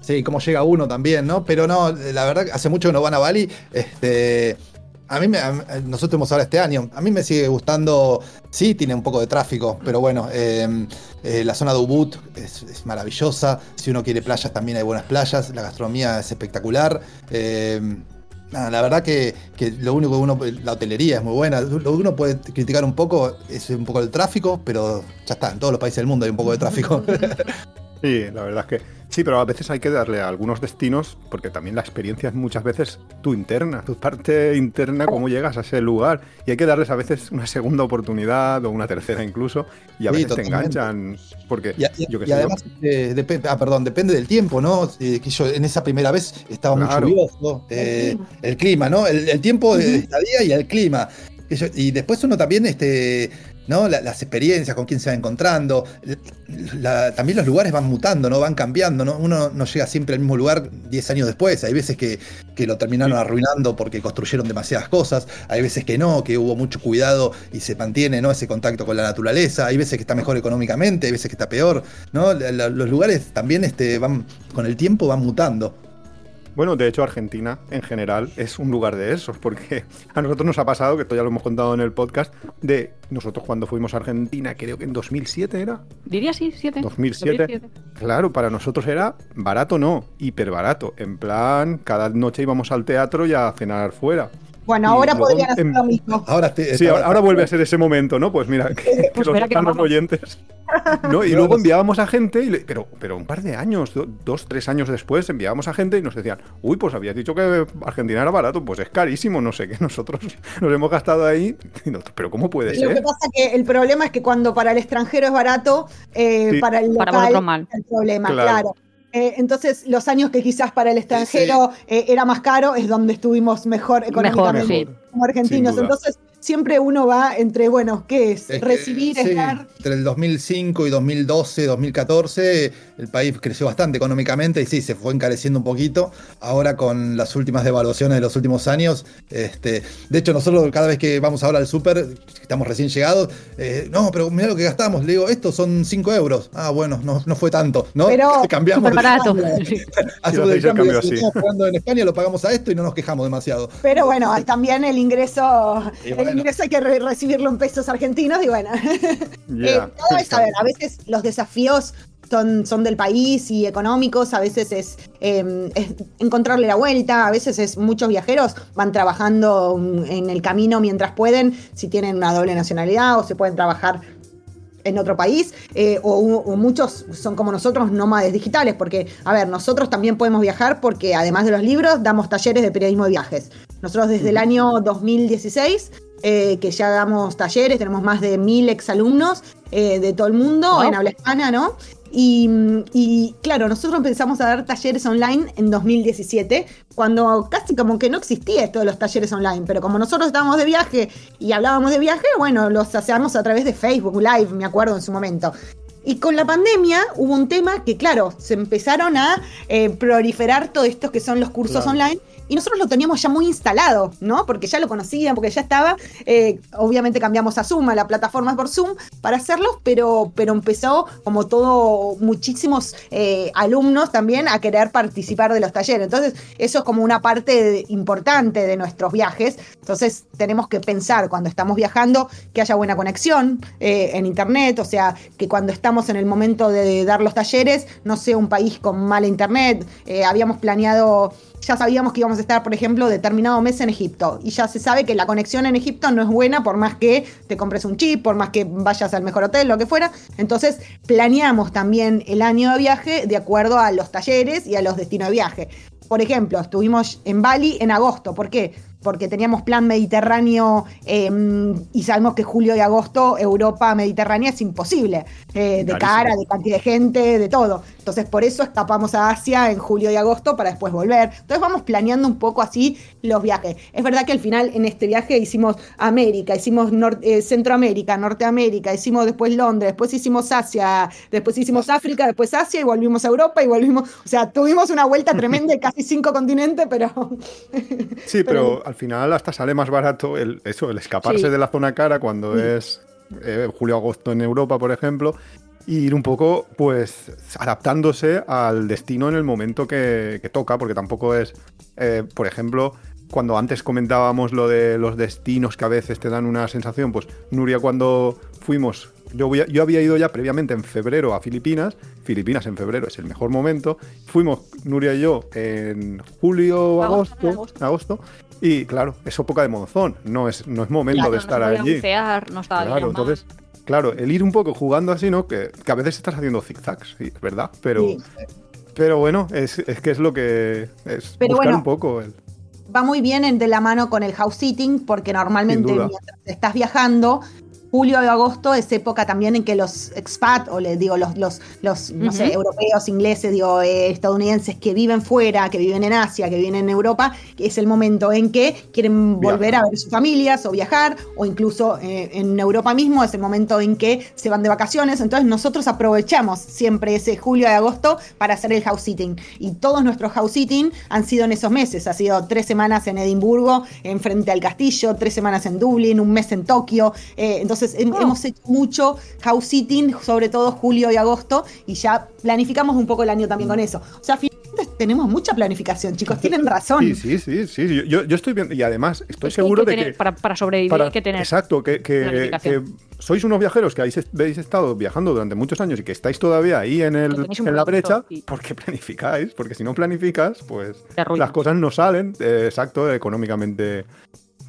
Speaker 4: Sí, cómo llega uno también, ¿no? Pero no, la verdad, hace mucho que no van a Bali. Este, a mí, me, nosotros hemos ahora este año, a mí me sigue gustando, sí, tiene un poco de tráfico, pero bueno, em, eh, la zona de Ubud es, maravillosa, si uno quiere playas también hay buenas playas, la gastronomía es espectacular. Em, la verdad que, lo único que uno, la hotelería es muy buena, lo que uno puede criticar un poco es un poco el tráfico, pero ya está, en todos los países del mundo hay un poco de tráfico.
Speaker 3: Sí, la verdad es que sí, pero a veces hay que darle a algunos destinos, porque también la experiencia es muchas veces tu interna, tu parte interna, cómo llegas a ese lugar. Y hay que darles a veces una segunda oportunidad o una tercera incluso, y a veces te enganchan. Porque
Speaker 4: yo que y además, eh, ah, perdón, depende del tiempo, ¿no? Eh, que yo en esa primera vez estaba muy lluvioso, eh, el clima, ¿no? El, tiempo de estadía y el clima. Y después uno también este, ¿no? las experiencias, con quién se va encontrando. también los lugares van mutando, ¿no? Van cambiando, ¿no? Uno no llega siempre al mismo lugar 10 años después. Hay veces que, lo terminaron arruinando porque construyeron demasiadas cosas. Hay veces que no, que hubo mucho cuidado y se mantiene, ¿no? Ese contacto con la naturaleza. Hay veces que está mejor económicamente, hay veces que está peor, ¿no? Los lugares también este, van, con el tiempo van mutando.
Speaker 3: Bueno, de hecho Argentina en general es un lugar de esos, porque a nosotros nos ha pasado, que esto ya lo hemos contado en el podcast, de nosotros cuando fuimos a Argentina, creo que en 2007 era.
Speaker 2: Diría sí, 7.
Speaker 3: 2007. Claro, para nosotros era barato no, hiper barato. En plan, cada noche íbamos al teatro y a cenar fuera.
Speaker 1: Bueno, ahora podrían hacer lo mismo.
Speaker 3: Ahora, sí, ahora, vuelve a ser ese momento, ¿no? Pues mira, que, pues los, los oyentes. ¿no? Y luego enviábamos a gente, pero, pero un par de años, dos, tres años después, enviábamos a gente y nos decían, uy, pues habías dicho que Argentina era barato, pues es carísimo, no sé qué, nosotros nos hemos gastado ahí, pero ¿cómo puede ser?
Speaker 1: Lo que pasa es que el problema es que cuando para el extranjero es barato, eh, para el local
Speaker 2: mal.
Speaker 1: el problema, claro. Eh, entonces, los años que quizás para el extranjero eh, era más caro es donde estuvimos mejor económicamente como argentinos. Entonces, siempre uno va entre, bueno, ¿qué es? Recibir, estar.
Speaker 4: Entre el 2005 y 2012, 2014, el país creció bastante económicamente y sí, se fue encareciendo un poquito. Ahora con las últimas devaluaciones de los últimos años, este, de hecho, nosotros cada vez que vamos ahora al súper, estamos recién llegados, eh, no, pero mira lo que gastamos. Le digo, estos son 5 euros. Ah, bueno, no, no fue tanto, ¿no?
Speaker 2: Pero cambiamos. barato.
Speaker 4: Hacemos el cambio, Jugando en España lo pagamos a esto y no nos quejamos demasiado.
Speaker 1: Pero bueno, también el ingreso hay que recibirlo en pesos argentinos y bueno. Eh, a veces los desafíos son, son del país y económicos, a veces em, es, encontrarle la vuelta, a veces es muchos viajeros van trabajando en el camino mientras pueden, si tienen una doble nacionalidad o se pueden trabajar en otro país, eh, o, o, muchos son como nosotros, nómades digitales, porque, a ver, nosotros también podemos viajar porque además de los libros, damos talleres de periodismo de viajes. Nosotros desde el año 2016 eh, que ya damos talleres, tenemos más de mil exalumnos eh, de todo el mundo en habla hispana, ¿no? Y, claro, nosotros empezamos a dar talleres online en 2017, cuando casi como que no existía esto de los talleres online, pero como nosotros estábamos de viaje y hablábamos de viaje, bueno, los hacíamos a través de Facebook Live, me acuerdo en su momento. Y con la pandemia hubo un tema que, claro, se empezaron a eh, proliferar todos estos que son los cursos online y nosotros lo teníamos ya muy instalado, ¿no? Porque ya lo conocían, porque ya estaba. Eh, obviamente cambiamos a Zoom, a la plataforma por Zoom, para hacerlo, pero, pero empezó, como todo, muchísimos eh, alumnos también a querer participar de los talleres. Entonces, eso es como una parte importante de nuestros viajes. Entonces, tenemos que pensar cuando estamos viajando que haya buena conexión eh, en Internet, o sea, que cuando estamos en el momento de dar los talleres, no sea un país con mala Internet. habíamos planeado ya sabíamos que íbamos a estar, por ejemplo, determinado mes en Egipto. Y ya se sabe que la conexión en Egipto no es buena por más que te compres un chip, por más que vayas al mejor hotel, lo que fuera. Entonces, planeamos también el año de viaje de acuerdo a los talleres y a los destinos de viaje. Por ejemplo, estuvimos en Bali en agosto. ¿Por qué? Porque teníamos plan Mediterráneo em, y sabemos que julio y agosto Europa Mediterránea es imposible, eh, de cara, de cantidad de gente, de todo. Entonces por eso escapamos a Asia en julio y agosto para después volver. Entonces vamos planeando un poco así los viajes. Es verdad que al final en este viaje hicimos América, hicimos eh, Centroamérica, Norteamérica, hicimos después Londres, después hicimos Asia, después hicimos África, después Asia y volvimos a Europa y volvimos, o sea, tuvimos una vuelta tremenda de casi cinco continentes, pero...
Speaker 3: sí, pero, al final hasta sale más barato el, eso, el escaparse de la zona cara cuando es eh, julio-agosto en Europa, por ejemplo, y ir un poco, pues, adaptándose al destino en el momento que, toca, porque tampoco es, eh, por ejemplo, cuando antes comentábamos lo de los destinos que a veces te dan una sensación, pues Nuria cuando fuimos, yo, yo había ido ya previamente en febrero a Filipinas, Filipinas en febrero es el mejor momento, fuimos Nuria y yo en julio, agosto, agosto, y claro, es época de monzón, no es, no es momento de estar allí.
Speaker 2: no estaba
Speaker 3: claro, entonces claro, el ir un poco jugando así, ¿no? Que, a veces estás haciendo zigzags, sí, es verdad, pero, pero bueno, es, que es lo que es buscar un poco.
Speaker 1: Va muy bien en de la mano con el house sitting, porque normalmente mientras estás viajando, julio y agosto es época también en que los expat, o les digo, los, los, los no sé, europeos, ingleses, digo, eh, estadounidenses que viven fuera, que viven en Asia, que viven en Europa, es el momento en que quieren volver a ver sus familias o viajar, o incluso eh, en Europa mismo es el momento en que se van de vacaciones. Entonces nosotros aprovechamos siempre ese julio y agosto para hacer el house sitting. Y todos nuestros house sitting han sido en esos meses. Ha sido tres semanas en Edimburgo, en frente al castillo, tres semanas en Dublín, un mes en Tokio. Eh, entonces Oh. hemos hecho mucho house sitting, sobre todo julio y agosto, y ya planificamos un poco el año también con eso. O sea, tenemos mucha planificación, chicos, tienen razón.
Speaker 3: Sí, sí, sí, sí. Yo, estoy viendo, y además estoy seguro de que.
Speaker 2: Para, sobrevivir hay que tener.
Speaker 3: Exacto, que, sois unos viajeros que habéis, estado viajando durante muchos años y que estáis todavía ahí en, el, en la brecha, porque planificáis, porque si no planificas, pues las cosas no salen, eh, exacto, económicamente.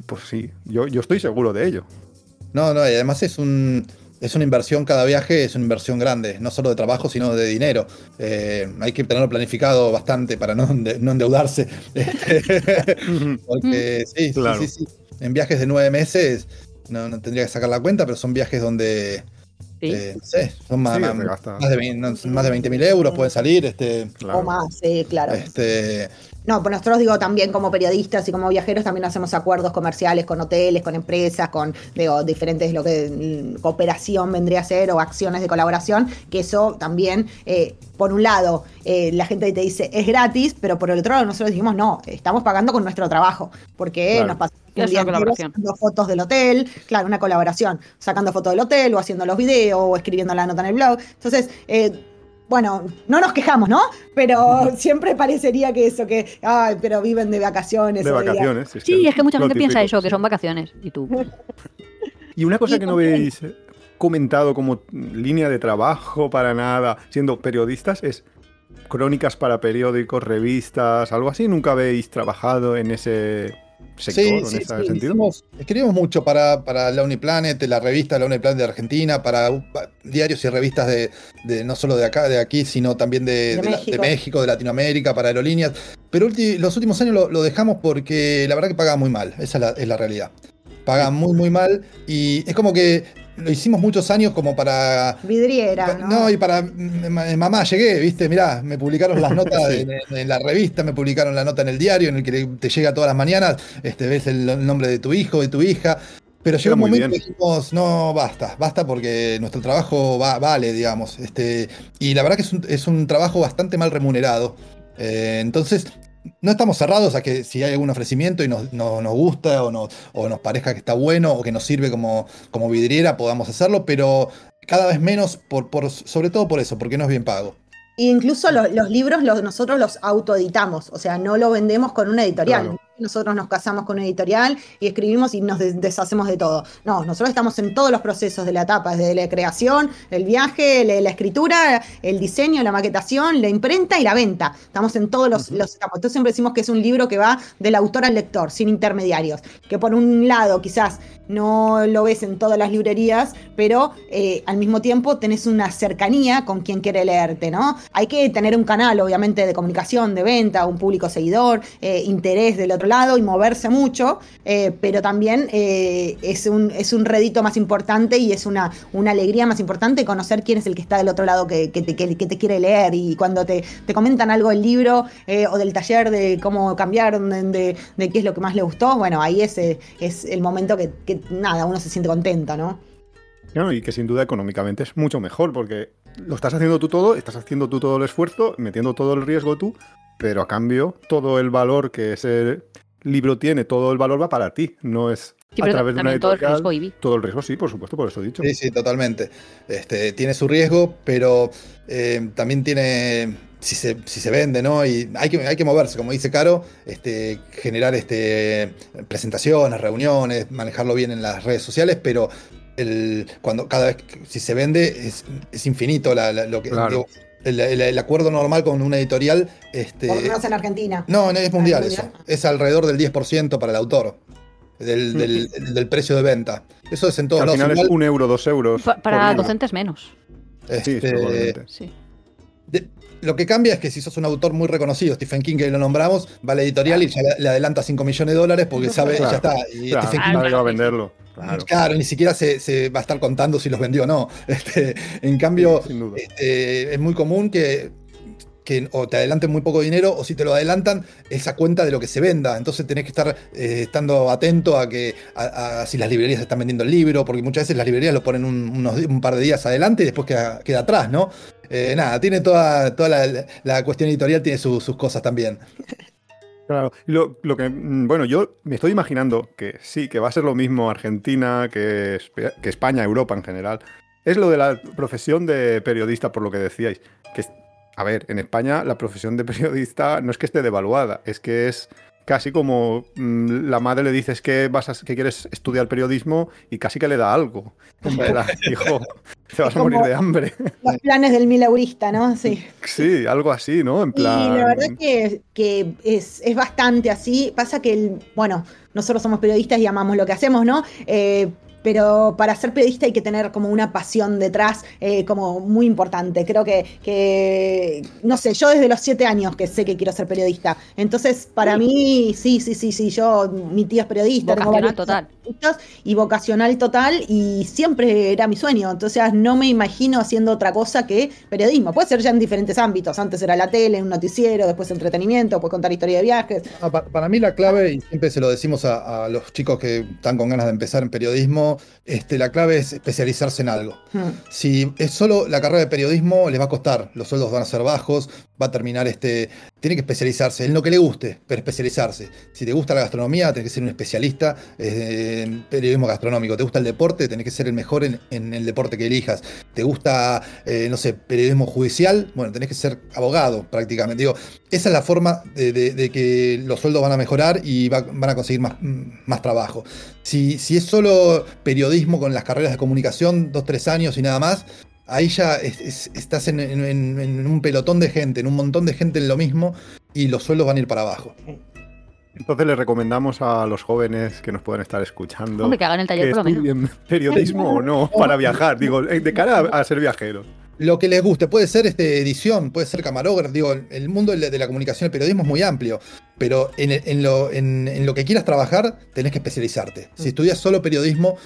Speaker 3: Pues sí, yo, yo estoy seguro de ello.
Speaker 4: No, no, y además es un. Es una inversión, cada viaje es una inversión grande, no solo de trabajo, sino de dinero. Eh, hay que tenerlo planificado bastante para no, endeudarse. Este, porque sí, sí, sí, En viajes de nueve meses, no, tendría que sacar la cuenta, pero son viajes donde eh, no sé, son más, más, de, 20 mil euros pueden salir. Este,
Speaker 1: O más, sí, claro.
Speaker 4: Este,
Speaker 1: no, pues nosotros digo también como periodistas y como viajeros también hacemos acuerdos comerciales con hoteles, con empresas, con digo, diferentes lo que mm, cooperación vendría a ser o acciones de colaboración, que eso también, eh, por un lado, eh, la gente te dice es gratis, pero por el otro lado nosotros dijimos no, estamos pagando con nuestro trabajo, porque nos pasamos un día sacando fotos del hotel, claro, una colaboración, sacando fotos del hotel o haciendo los videos o escribiendo la nota en el blog. Entonces, eh, bueno, no nos quejamos, ¿no? Pero siempre parecería que eso, que, ay, pero viven de vacaciones.
Speaker 3: De vacaciones.
Speaker 2: sí, es que mucha gente piensa eso, que son vacaciones. Y tú.
Speaker 3: y una cosa que no habéis comentado como línea de trabajo para nada, siendo periodistas, es crónicas para periódicos, revistas, algo así. ¿Nunca habéis trabajado en ese sector, sí, en ese sentido?
Speaker 4: escribimos mucho para, para, la Uniplanet, la revista La Uniplanet de Argentina, para diarios y revistas de, no solo de acá, de aquí, sino también de, México. de, Latinoamérica, para aerolíneas. Pero los últimos años lo, dejamos porque la verdad que paga muy mal, esa es la, realidad. Paga muy, muy mal y es como que lo hicimos muchos años como para.
Speaker 1: Vidriera.
Speaker 4: ¿no? y para. Mamá, llegué, ¿viste? Mirá, me publicaron las notas en, la revista, me publicaron la nota en el diario, en el que te llega todas las mañanas, este, ves el, nombre de tu hijo, de tu hija. Pero llegó un momento que dijimos, no, basta, basta porque nuestro trabajo vale, digamos. Este, y la verdad que es un, es un trabajo bastante mal remunerado. Eh, entonces, no estamos cerrados a que si hay algún ofrecimiento y nos, gusta o, nos parezca que está bueno o que nos sirve como, como vidriera, podamos hacerlo, pero cada vez menos, por, por, sobre todo por eso, porque no es bien pago.
Speaker 1: incluso los libros nosotros los autoeditamos, o sea, no lo vendemos con una editorial nosotros nos casamos con una editorial y escribimos y nos deshacemos de todo. No, nosotros estamos en todos los procesos de la etapa, desde la creación, el viaje, la, escritura, el diseño, la maquetación, la imprenta y la venta. Estamos en todos los, los etapos. Entonces siempre decimos que es un libro que va del autor al lector, sin intermediarios. Que por un lado quizás no lo ves en todas las librerías, pero eh, al mismo tiempo tenés una cercanía con quien quiere leerte, ¿no? Hay que tener un canal, obviamente, de comunicación, de venta, un público seguidor, eh, interés del otro lado y moverse mucho, eh, pero también eh, es, un, es un redito más importante y es una, una alegría más importante conocer quién es el que está del otro lado que, te, te, quiere leer y cuando te, comentan algo del libro o del taller de cómo cambiar, de, de, qué es lo que más le gustó, bueno, ahí es, es el momento que, que nada, uno se siente contento, ¿no?
Speaker 3: y que sin duda económicamente es mucho mejor porque lo estás haciendo tú todo, estás haciendo tú todo el esfuerzo, metiendo todo el riesgo tú, pero a cambio todo el valor que ese libro tiene, todo el valor va para ti, no es a través de una editorial, todo el riesgo, Todo el riesgo, sí, por supuesto, por eso he dicho.
Speaker 4: Sí, sí, totalmente. Este, tiene su riesgo, pero eh, también tiene si se, si se, vende, ¿no? Y hay que, hay que moverse, como dice Caro, este, generar este, presentaciones, reuniones, manejarlo bien en las redes sociales, pero el, cuando cada vez que, si se vende es, infinito lo que el, acuerdo normal con una editorial. Este,
Speaker 1: Por en Argentina.
Speaker 4: No, es mundial eso. Es alrededor del 10% para el autor. Del, del, precio de venta. Eso es en todos
Speaker 3: Al final es un euro, dos euros.
Speaker 2: para docentes menos.
Speaker 4: Este, sí, lo que cambia es que si sos un autor muy reconocido, Stephen King, que lo nombramos, va a la editorial y ya le, adelanta 5 millones de dólares porque sabe, ya está. Y
Speaker 3: Stephen King va a venderlo.
Speaker 4: Claro. ni siquiera se, va a estar contando si los vendió o no. Este, en cambio, este, es muy común que, que, o te adelanten muy poco dinero o si te lo adelantan, esa cuenta de lo que se venda. Entonces tenés que estar eh, estando atento a que si las librerías están vendiendo el libro, porque muchas veces las librerías lo ponen un, par de días adelante y después queda, queda atrás, ¿no? Eh, nada, tiene toda, toda la, cuestión editorial, tiene sus cosas también.
Speaker 3: Claro, lo, lo, que, mm, bueno, yo me estoy imaginando que sí, que va a ser lo mismo Argentina que, que España, Europa en general. Es lo de la profesión de periodista, por lo que decíais. Que, a ver, en España la profesión de periodista no es que esté devaluada, es que es casi como mm, la madre le dices que vas a, que quieres estudiar periodismo y casi que le da algo. hijo, te vas a morir de hambre.
Speaker 1: Los planes del milaurista, ¿no? Sí.
Speaker 3: Sí, algo así, ¿no? En plan.
Speaker 1: Y la verdad que, que es, es, bastante así. Pasa que, el, bueno, nosotros somos periodistas y amamos lo que hacemos, ¿no? Eh, pero para ser periodista hay que tener como una pasión detrás, eh, como muy importante. Creo que, no sé, yo desde los siete años que sé que quiero ser periodista. Entonces, para mí, sí, sí, sí, sí, yo, mi tío es periodista.
Speaker 2: Vocacional total.
Speaker 1: Y vocacional total, y siempre era mi sueño. Entonces, no me imagino haciendo otra cosa que periodismo. Puede ser ya en diferentes ámbitos. Antes era la tele, un noticiero, después entretenimiento, después contar historia de viajes.
Speaker 4: Ah, para, mí la clave, y siempre se lo decimos a los chicos que están con ganas de empezar en periodismo, este, la clave es especializarse en algo. Hmm. Si es solo la carrera de periodismo, les va a costar, los sueldos van a ser bajos, va a terminar este. Tiene que especializarse en lo que le guste, pero especializarse. Si te gusta la gastronomía, tenés que ser un especialista en periodismo gastronómico. Te gusta el deporte, tenés que ser el mejor en, el deporte que elijas. Te gusta, eh, no sé, periodismo judicial, bueno, tenés que ser abogado prácticamente. Digo, esa es la forma de, que los sueldos van a mejorar y van a conseguir más, más trabajo. Si, si es solo periodismo con las carreras de comunicación, dos, tres años y nada más, ahí ya estás en, un pelotón de gente, en un montón de gente en lo mismo y los sueldos van a ir para abajo.
Speaker 3: Entonces le recomendamos a los jóvenes que nos puedan estar escuchando
Speaker 2: que hagan el taller
Speaker 3: que periodismo o no para viajar, digo, de cara a, ser viajeros.
Speaker 4: Lo que les guste, puede ser este, edición, puede ser camarógrafo, digo, el mundo de la comunicación y el periodismo es muy amplio. Pero en, lo, en, lo, que quieras trabajar, tenés que especializarte. Si mm. estudias solo periodismo,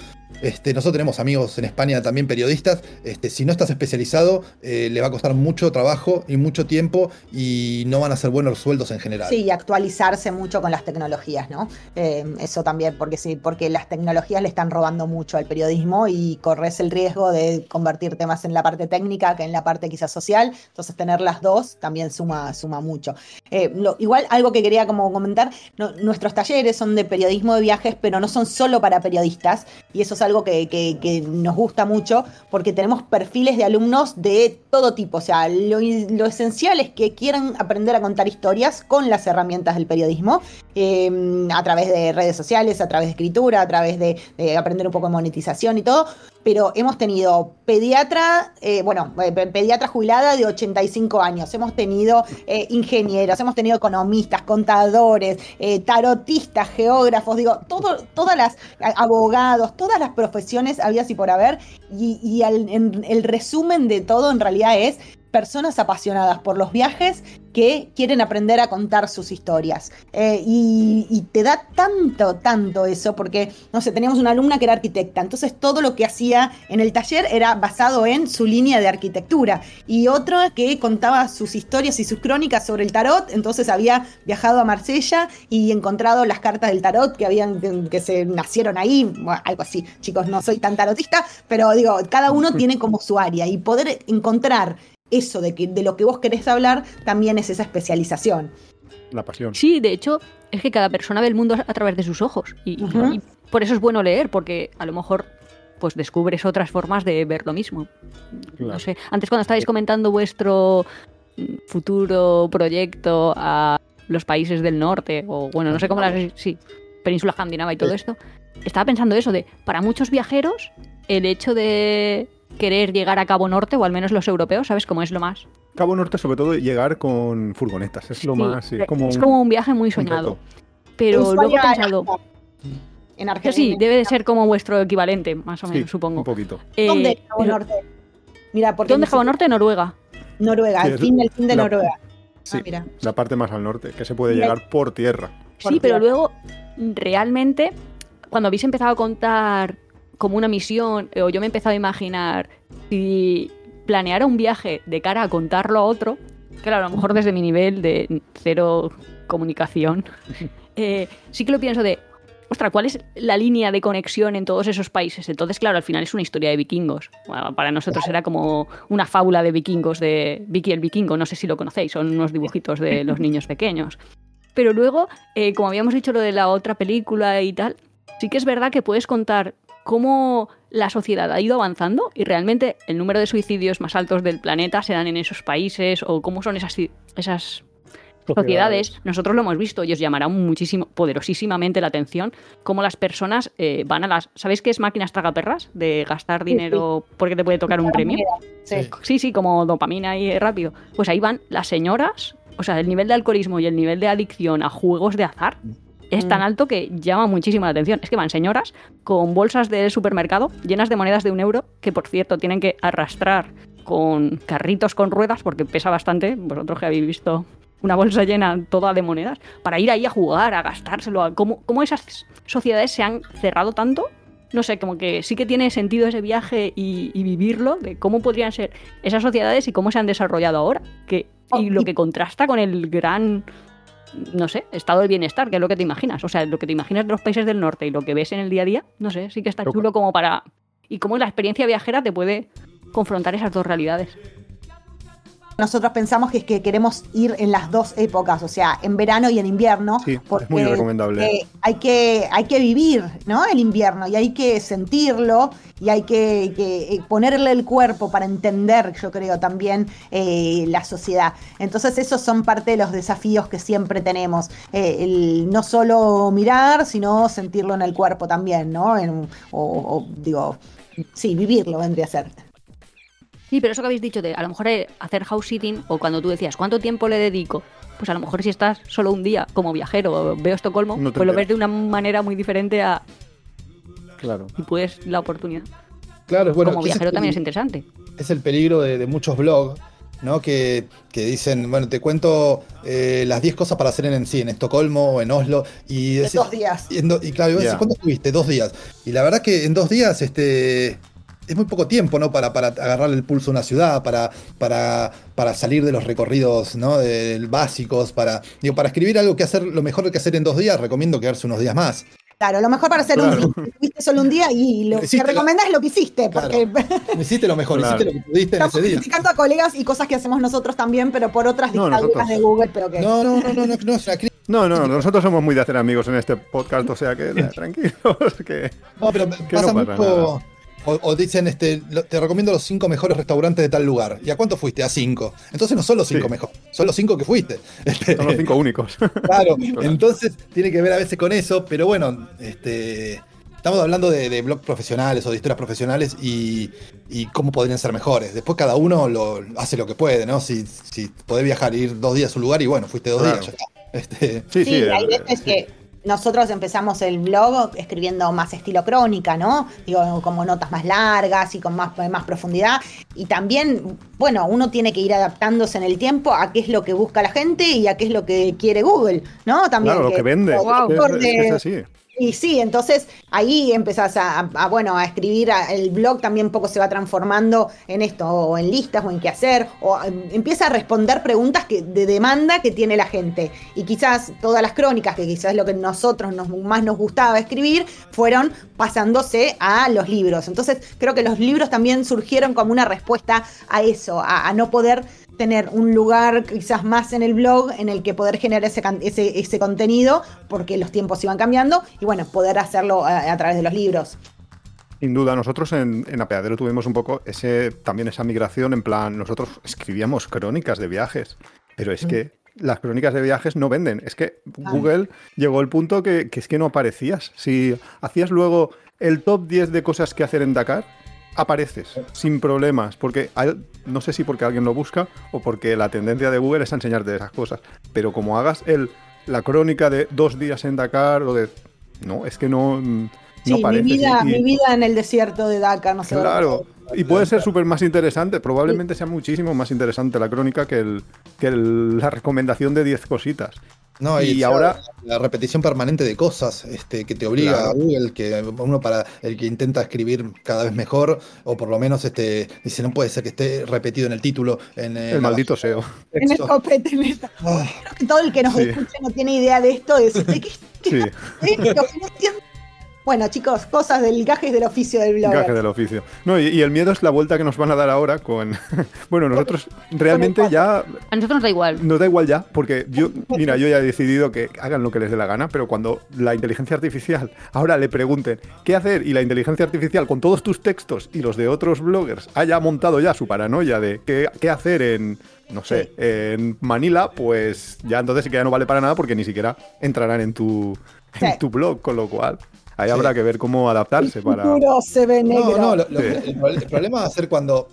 Speaker 4: este, nosotros tenemos amigos en España también periodistas. Este, si no estás especializado, eh, le va a costar mucho trabajo y mucho tiempo y no van a ser buenos sueldos en general.
Speaker 1: Sí, y actualizarse mucho con las tecnologías, ¿no? Eh, eso también, porque sí, porque las tecnologías le están robando mucho al periodismo y corres el riesgo de convertirte más en la parte técnica que en la parte quizás social. Entonces, tener las dos también suma, suma mucho. Eh, igual, algo que quería como comentar, nuestros talleres son de periodismo de viajes, pero no son solo para periodistas, y eso es algo que, nos gusta mucho, porque tenemos perfiles de alumnos de todo tipo, o sea, lo, esencial es que quieran aprender a contar historias con las herramientas del periodismo, em, a través de redes sociales, a través de escritura, a través de, aprender un poco de monetización y todo, pero hemos tenido pediatra, eh, bueno, eh, pediatra jubilada de 85 años, hemos tenido eh, ingenieros, hemos tenido economistas, contadores, tarotistas, geógrafos, digo, todo, todas las abogados, todas las profesiones había así por haber. Y, el resumen de todo en realidad es personas apasionadas por los viajes que quieren aprender a contar sus historias. Eh, y, te da tanto, tanto eso, porque, no sé, teníamos una alumna que era arquitecta, entonces todo lo que hacía en el taller era basado en su línea de arquitectura. Y otra que contaba sus historias y sus crónicas sobre el tarot, entonces había viajado a Marsella y encontrado las cartas del tarot que habían, que se nacieron ahí, algo así. Chicos, no soy tan tarotista, pero digo, cada uno tiene como su área y poder encontrar eso de, que, de lo que vos querés hablar también es esa especialización.
Speaker 3: La pasión.
Speaker 2: Sí, de hecho, es que cada persona ve el mundo a través de sus ojos. Y, por eso es bueno leer, porque a lo mejor pues descubres otras formas de ver lo mismo. No sé. Antes cuando estabais comentando vuestro futuro proyecto a los países del norte, o bueno, no sé cómo las. Sí, península escandinava y todo esto. Estaba pensando eso de, para muchos viajeros, el hecho de querer llegar a Cabo Norte, o al menos los europeos, ¿sabes cómo es lo más?
Speaker 3: Cabo Norte, sobre todo, llegar con furgonetas. Es lo más.
Speaker 2: es como un viaje muy soñado. Pero luego he pensado. En Argentina. Sí, debe de ser como vuestro equivalente, más o menos, supongo.
Speaker 3: Un poquito.
Speaker 1: Eh, ¿Dónde Cabo Norte?
Speaker 2: Mira, porque ¿Dónde Cabo Norte? Noruega.
Speaker 1: Noruega, el fin, del fin de Noruega.
Speaker 3: Sí, ah, mira. la parte más al norte, que se puede llegar por tierra.
Speaker 2: Sí, pero luego, realmente, cuando habéis empezado a contar como una misión, o yo me he empezado a imaginar si planeara un viaje de cara a contarlo a otro, claro, a lo mejor desde mi nivel de cero comunicación, eh, sí que lo pienso de, ostras, ¿cuál es la línea de conexión en todos esos países? Entonces, claro, al final es una historia de vikingos. para nosotros era como una fábula de vikingos, de Vicky el vikingo, no sé si lo conocéis, son unos dibujitos de los niños pequeños. Pero luego, eh, como habíamos dicho lo de la otra película y tal, sí que es verdad que puedes contar cómo la sociedad ha ido avanzando y realmente el número de suicidios más altos del planeta se dan en esos países o cómo son esas, esas sociedades. Nosotros lo hemos visto y os llamará muchísimo, poderosísimamente la atención cómo las personas eh, van a las... ¿Sabéis qué es máquinas tragaperras? De gastar dinero porque te puede tocar un premio. Sí. sí, como dopamina y rápido. Pues ahí van las señoras, o sea, el nivel de alcoholismo y el nivel de adicción a juegos de azar es tan mm. alto que llama muchísimo la atención. Es que van señoras con bolsas del supermercado llenas de monedas de un euro, que por cierto tienen que arrastrar con carritos con ruedas, porque pesa bastante, vosotros que habéis visto una bolsa llena toda de monedas, para ir ahí a jugar, a gastárselo. ¿Cómo, cómo esas sociedades se han cerrado tanto? No sé, como que sí que tiene sentido ese viaje y, vivirlo, de cómo podrían ser esas sociedades y cómo se han desarrollado ahora. Que, y lo que contrasta con el gran no sé, estado del bienestar, que es lo que te imaginas. O sea, lo que te imaginas de los países del norte y lo que ves en el día a día, no sé, sí que está chulo como para... Y cómo la experiencia viajera te puede confrontar esas dos realidades.
Speaker 1: Nosotros pensamos que es que queremos ir en las dos épocas, o sea, en verano y en invierno.
Speaker 3: Sí, porque, es muy recomendable.
Speaker 1: Eh, hay, que, hay que vivir, ¿no? El invierno y hay que sentirlo y hay que, eh, ponerle el cuerpo para entender, yo creo, también eh, la sociedad. Entonces, esos son parte de los desafíos que siempre tenemos. el no solo mirar, sino sentirlo en el cuerpo también, ¿no? o digo, sí, vivirlo vendría a ser.
Speaker 2: Sí, pero eso que habéis dicho de a lo mejor eh, hacer house sitting o cuando tú decías cuánto tiempo le dedico, pues a lo mejor si estás solo un día como viajero veo Estocolmo, pues lo ves de una manera muy diferente a...
Speaker 3: Claro.
Speaker 2: Y puedes la oportunidad.
Speaker 4: Claro, bueno.
Speaker 2: Como viajero también es interesante.
Speaker 4: Es el peligro de, muchos blogs, ¿no? Que, dicen, bueno, te cuento eh, las 10 cosas para hacer en, sí, en Estocolmo o en Oslo. Y
Speaker 1: dos días.
Speaker 4: Y, claro, ¿cuánto estuviste? Dos días. Y la verdad que en dos días, este es muy poco tiempo, ¿no? Para, para agarrarle el pulso a una ciudad, para, para, para salir de los recorridos, ¿no? De, de, básicos, para, digo, para escribir algo que hacer, lo mejor que hacer en dos días, recomiendo quedarse unos días más.
Speaker 1: Claro, lo mejor para hacer claro. un día, viste solo un día y lo que recomendás es lo que hiciste. Porque... Claro.
Speaker 4: Hiciste lo mejor, claro. hiciste lo que pudiste Estamos en ese día.
Speaker 1: criticando a colegas y cosas que hacemos nosotros también, pero por otras no, dictaduras de Google, pero que...
Speaker 4: No, no, no, no, no, no es una crítica.
Speaker 3: No, no, nosotros somos muy de hacer amigos en este podcast, o sea que tranquilos, que
Speaker 4: no, pero que pasa, no pasa mucho, o, dicen, este, te recomiendo los cinco mejores restaurantes de tal lugar. ¿Y a cuánto fuiste? A cinco. Entonces no son los cinco mejores, son los cinco que fuiste.
Speaker 3: son los cinco únicos.
Speaker 4: Claro, entonces tiene que ver a veces con eso, pero bueno, este, estamos hablando de, blogs profesionales o de historias profesionales y, cómo podrían ser mejores. Después cada uno lo, hace lo que puede, ¿no? Si, si podés viajar, ir dos días a un lugar y bueno, fuiste dos días, ya está.
Speaker 1: Este, sí, sí, hay veces que nosotros empezamos el blog escribiendo más estilo crónica, ¿no? Digo, como notas más largas y con más, más profundidad. Y también, bueno, uno tiene que ir adaptándose en el tiempo a qué es lo que busca la gente y a qué es lo que quiere Google, ¿no?
Speaker 3: También claro, lo que vende. es así.
Speaker 1: Y sí, entonces ahí empezás a, bueno, a escribir, el blog también poco se va transformando en esto, o en listas, o en qué hacer, o em, empieza a responder preguntas que, de demanda que tiene la gente. Y quizás todas las crónicas, que quizás lo que nosotros nos, más nos gustaba escribir, fueron pasándose a los libros. Entonces creo que los libros también surgieron como una respuesta a eso, a no poder tener un lugar quizás más en el blog en el que poder generar ese, ese, contenido, porque los tiempos iban cambiando, y bueno, poder hacerlo a, través de los libros.
Speaker 3: Sin duda, nosotros en, en, Apeadero tuvimos un poco ese, también esa migración, en plan, nosotros escribíamos crónicas de viajes, pero es mm. que las crónicas de viajes no venden. Es que Google llegó al punto que, que, es que no aparecías. Si hacías luego el top 10 de cosas que hacer en Dakar, apareces sin problemas, porque no sé si porque alguien lo busca o porque la tendencia de Google es enseñarte esas cosas, pero como hagas el, la crónica de dos días en Dakar o de... No, es que no...
Speaker 1: Mm, sí, mi, vida, mi vida en el desierto de Dakar, no sé.
Speaker 3: Claro, y puede ser súper más interesante, probablemente sea muchísimo más interesante la crónica que, el, que la recomendación de 10 cositas.
Speaker 4: No, y, ahora la repetición permanente de cosas este, que te obliga a Google, que uno para el que intenta escribir cada vez mejor, o por lo menos este, dice, no puede ser que esté repetido en el título. En,
Speaker 3: el maldito SEO.
Speaker 1: En el copete. Ah. Creo que todo el que nos escucha no tiene idea de esto. De, ¿de qué, sí. Bueno, chicos, cosas del gajes del oficio del blog.
Speaker 3: Gajes del oficio. No, y, el miedo es la vuelta que nos van a dar ahora con. bueno, nosotros realmente ya.
Speaker 2: A nosotros nos da igual.
Speaker 3: Nos da igual ya, porque yo, mira, yo ya he decidido que hagan lo que les dé la gana, pero cuando la inteligencia artificial ahora le pregunten qué hacer y la inteligencia artificial con todos tus textos y los de otros bloggers haya montado ya su paranoia de qué, qué hacer en no sé, en Manila, pues ya entonces sí que ya no vale para nada porque ni siquiera entrarán en tu, en tu blog, con lo cual. Ahí habrá que ver cómo adaptarse para.
Speaker 1: se ve negro.
Speaker 4: No, no, el, problema va a ser cuando.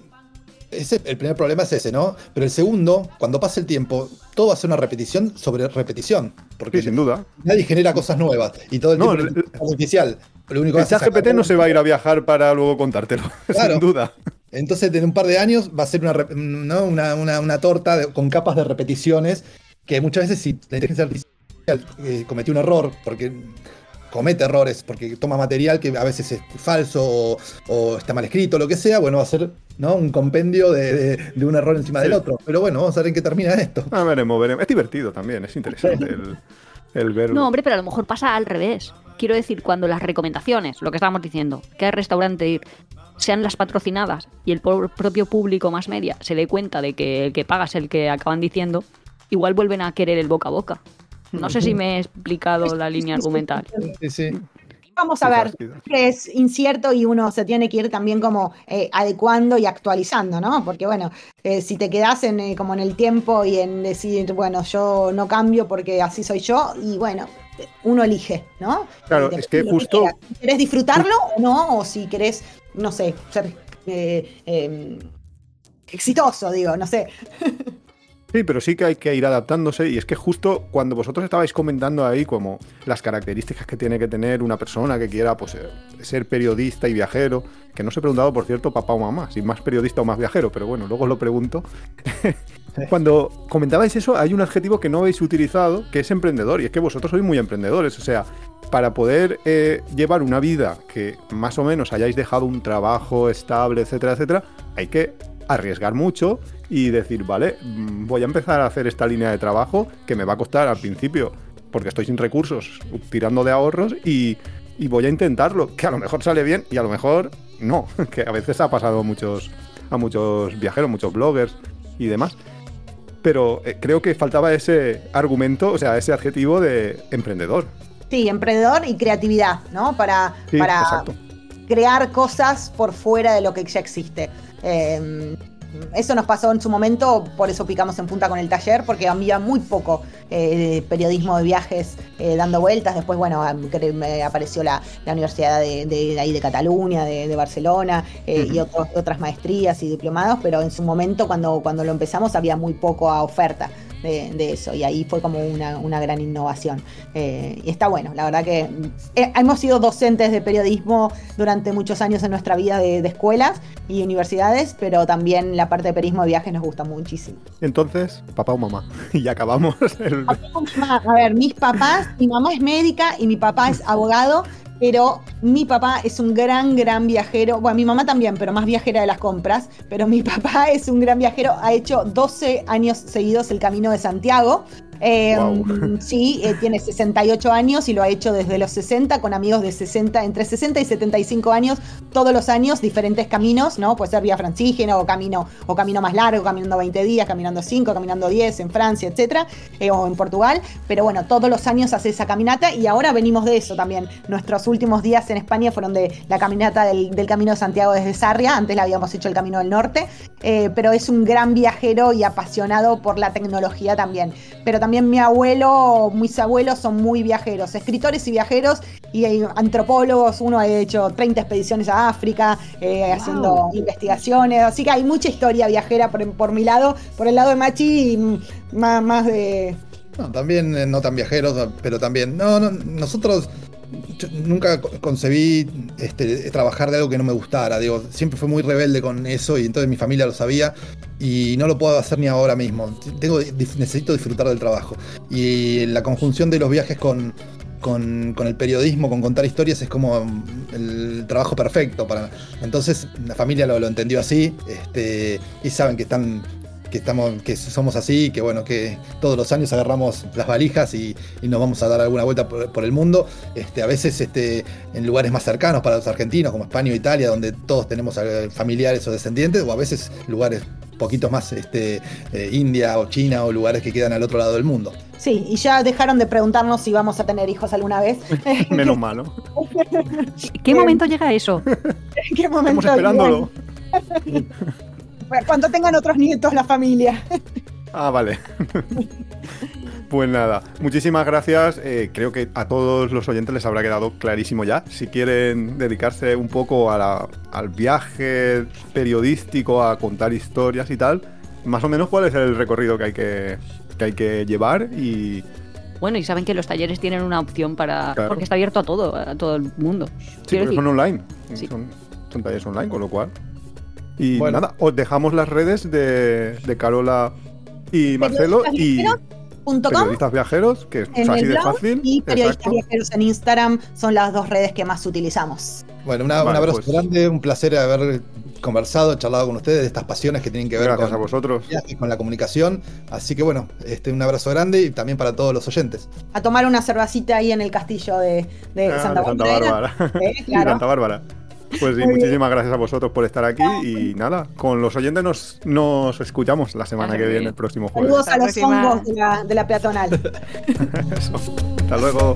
Speaker 4: Ese, el primer problema es ese, ¿no? Pero el segundo, cuando pase el tiempo, todo va a ser una repetición sobre repetición. Porque
Speaker 3: sin duda.
Speaker 4: Nadie genera cosas nuevas. Y todo el tiempo es artificial.
Speaker 3: Lo único el ChatGPT no se va a ir a viajar para luego contártelo, sin duda.
Speaker 4: Entonces, en un par de años va a ser una, una, una, torta con capas de repeticiones que muchas veces si la inteligencia artificial eh, cometió un error, porque comete errores porque toma material que a veces es falso o, está mal escrito, lo que sea, bueno, va a ser ¿no? un compendio de, un error encima del otro. Pero bueno, vamos a ver en qué termina esto.
Speaker 3: Ah, veremos, veremos. Es divertido también, es interesante el, el ver.
Speaker 2: No, hombre, pero a lo mejor pasa al revés. Quiero decir, cuando las recomendaciones, lo que estábamos diciendo, qué restaurante ir, sean las patrocinadas y el propio público más media se dé cuenta de que el que paga es el que acaban diciendo, igual vuelven a querer el boca a boca. No sé si me he explicado la línea argumental.
Speaker 1: Vamos a ver, es incierto y uno se tiene que ir también como eh, adecuando y actualizando, ¿no? Porque bueno, eh, si te quedas en, eh, como en el tiempo y en decir, bueno, yo no cambio porque así soy yo, y bueno, uno elige, ¿no?
Speaker 3: Claro, es que justo...
Speaker 1: Si querés disfrutarlo o no, o si querés, no sé, ser em, exitoso, digo, no sé.
Speaker 3: Sí, pero sí que hay que ir adaptándose y es que justo cuando vosotros estabais comentando ahí como las características que tiene que tener una persona que quiera pues, eh, ser periodista y viajero, que no se he preguntado, por cierto, papá o mamá, si más periodista o más viajero, pero bueno, luego os lo pregunto. cuando comentabais eso, hay un adjetivo que no habéis utilizado, que es emprendedor, y es que vosotros sois muy emprendedores, o sea, para poder eh, llevar una vida que más o menos hayáis dejado un trabajo estable, etcétera, etcétera, hay que arriesgar mucho y decir, vale, mm, voy a empezar a hacer esta línea de trabajo que me va a costar al principio, porque estoy sin recursos, tirando de ahorros y, voy a intentarlo, que a lo mejor sale bien y a lo mejor no, que a veces ha pasado a muchos, a muchos viajeros, muchos bloggers y demás. Pero eh, creo que faltaba ese argumento, o sea, ese adjetivo de emprendedor.
Speaker 1: Sí, emprendedor y creatividad, ¿no? Para, para crear cosas por fuera de lo que ya existe. Eh, eso nos pasó en su momento, por eso picamos en punta con el taller, porque había muy poco eh, periodismo de viajes eh, dando vueltas. Después, bueno, apareció la, Universidad de, ahí de Cataluña, de, Barcelona, eh, y otras maestrías y diplomados, pero en su momento, cuando, cuando lo empezamos, había muy poco a oferta. De, eso. Y ahí fue como una, gran innovación. Eh, y está bueno, la verdad que eh, hemos sido docentes de periodismo durante muchos años en nuestra vida de, escuelas y universidades, pero también la parte de periodismo de viajes nos gusta muchísimo.
Speaker 3: Entonces, papá o mamá. Y acabamos.
Speaker 1: A ver, mis papás, mi mamá es médica y mi papá es abogado pero mi papá es un gran, gran viajero. Bueno, mi mamá también, pero más viajera de las compras. Pero mi papá es un gran viajero. Ha hecho 12 años seguidos el Camino de Santiago. Em, sí, eh, tiene 68 años y lo ha hecho desde los 60 con amigos de 60, entre 60 y 75 años, todos los años, diferentes caminos, ¿no? Puede ser vía francígena o camino, o camino más largo, caminando 20 días, caminando 5, caminando 10 en Francia, etcétera, eh, o en Portugal. Pero bueno, todos los años hace esa caminata y ahora venimos de eso también. Nuestros últimos días en España fueron de la caminata del, Camino de Santiago desde Sarria, antes la habíamos hecho el Camino del Norte, eh, pero es un gran viajero y apasionado por la tecnología también. Pero también mi abuelo, mis abuelos son muy viajeros, escritores y viajeros y antropólogos. Uno ha hecho 30 expediciones a África eh, haciendo investigaciones. Así que hay mucha historia viajera por, mi lado, por el lado de Machi, y más, de.
Speaker 4: No, también eh, no tan viajeros, pero también. No, no nosotros nunca concebí este, trabajar de algo que no me gustara. Digo, siempre fue muy rebelde con eso y entonces mi familia lo sabía y no lo puedo hacer ni ahora mismo. Tengo, necesito disfrutar del trabajo. Y la conjunción de los viajes con, con, el periodismo, con contar historias, es como el trabajo perfecto para. Entonces la familia lo, lo entendió así, este, y saben que están que estamos, que somos así, que bueno, que todos los años agarramos las valijas y, nos vamos a dar alguna vuelta por, el mundo. Este, a veces este, en lugares más cercanos para los argentinos, como España o Italia, donde todos tenemos familiares o descendientes, o a veces lugares poquitos más este, eh, India o China o lugares que quedan al otro lado del mundo.
Speaker 1: Sí, y ya dejaron de preguntarnos si vamos a tener hijos alguna vez.
Speaker 3: Menos malo.
Speaker 2: ¿Qué momento llega eso?
Speaker 1: ¿Qué momento
Speaker 3: Estamos esperándolo.
Speaker 1: Cuando tengan otros nietos la familia.
Speaker 3: Ah, vale. Pues nada, muchísimas gracias. Eh, creo que a todos los oyentes les habrá quedado clarísimo ya. Si quieren dedicarse un poco al viaje periodístico, a contar historias y tal, más o menos cuál es el recorrido que hay que, hay que llevar y...
Speaker 2: Bueno, y saben que los talleres tienen una opción para... Porque está abierto a todo, a todo el mundo.
Speaker 3: Sí, pero son online. Son, son talleres online, con lo cual y nada, os dejamos las redes de, Carola y Marcelo y periodistas viajeros, que es así de fácil.
Speaker 1: Y periodistas viajeros en Instagram son las dos redes que más utilizamos.
Speaker 4: Bueno, un abrazo pues grande, un placer haber conversado, charlado con ustedes de estas pasiones que tienen que ver
Speaker 3: con, a vosotros.
Speaker 4: con la comunicación. Así que bueno, este, un abrazo grande y también para todos los oyentes.
Speaker 1: A tomar una cervecita ahí en el castillo de,
Speaker 3: ah, Santa, Bárbara. Santa Bárbara. Pues sí, muchísimas gracias a vosotros por estar aquí y nada, con los oyentes nos, nos escuchamos la semana que viene, el próximo jueves.
Speaker 1: Saludos a los hongos de la, de la peatonal.
Speaker 3: Eso. Hasta luego.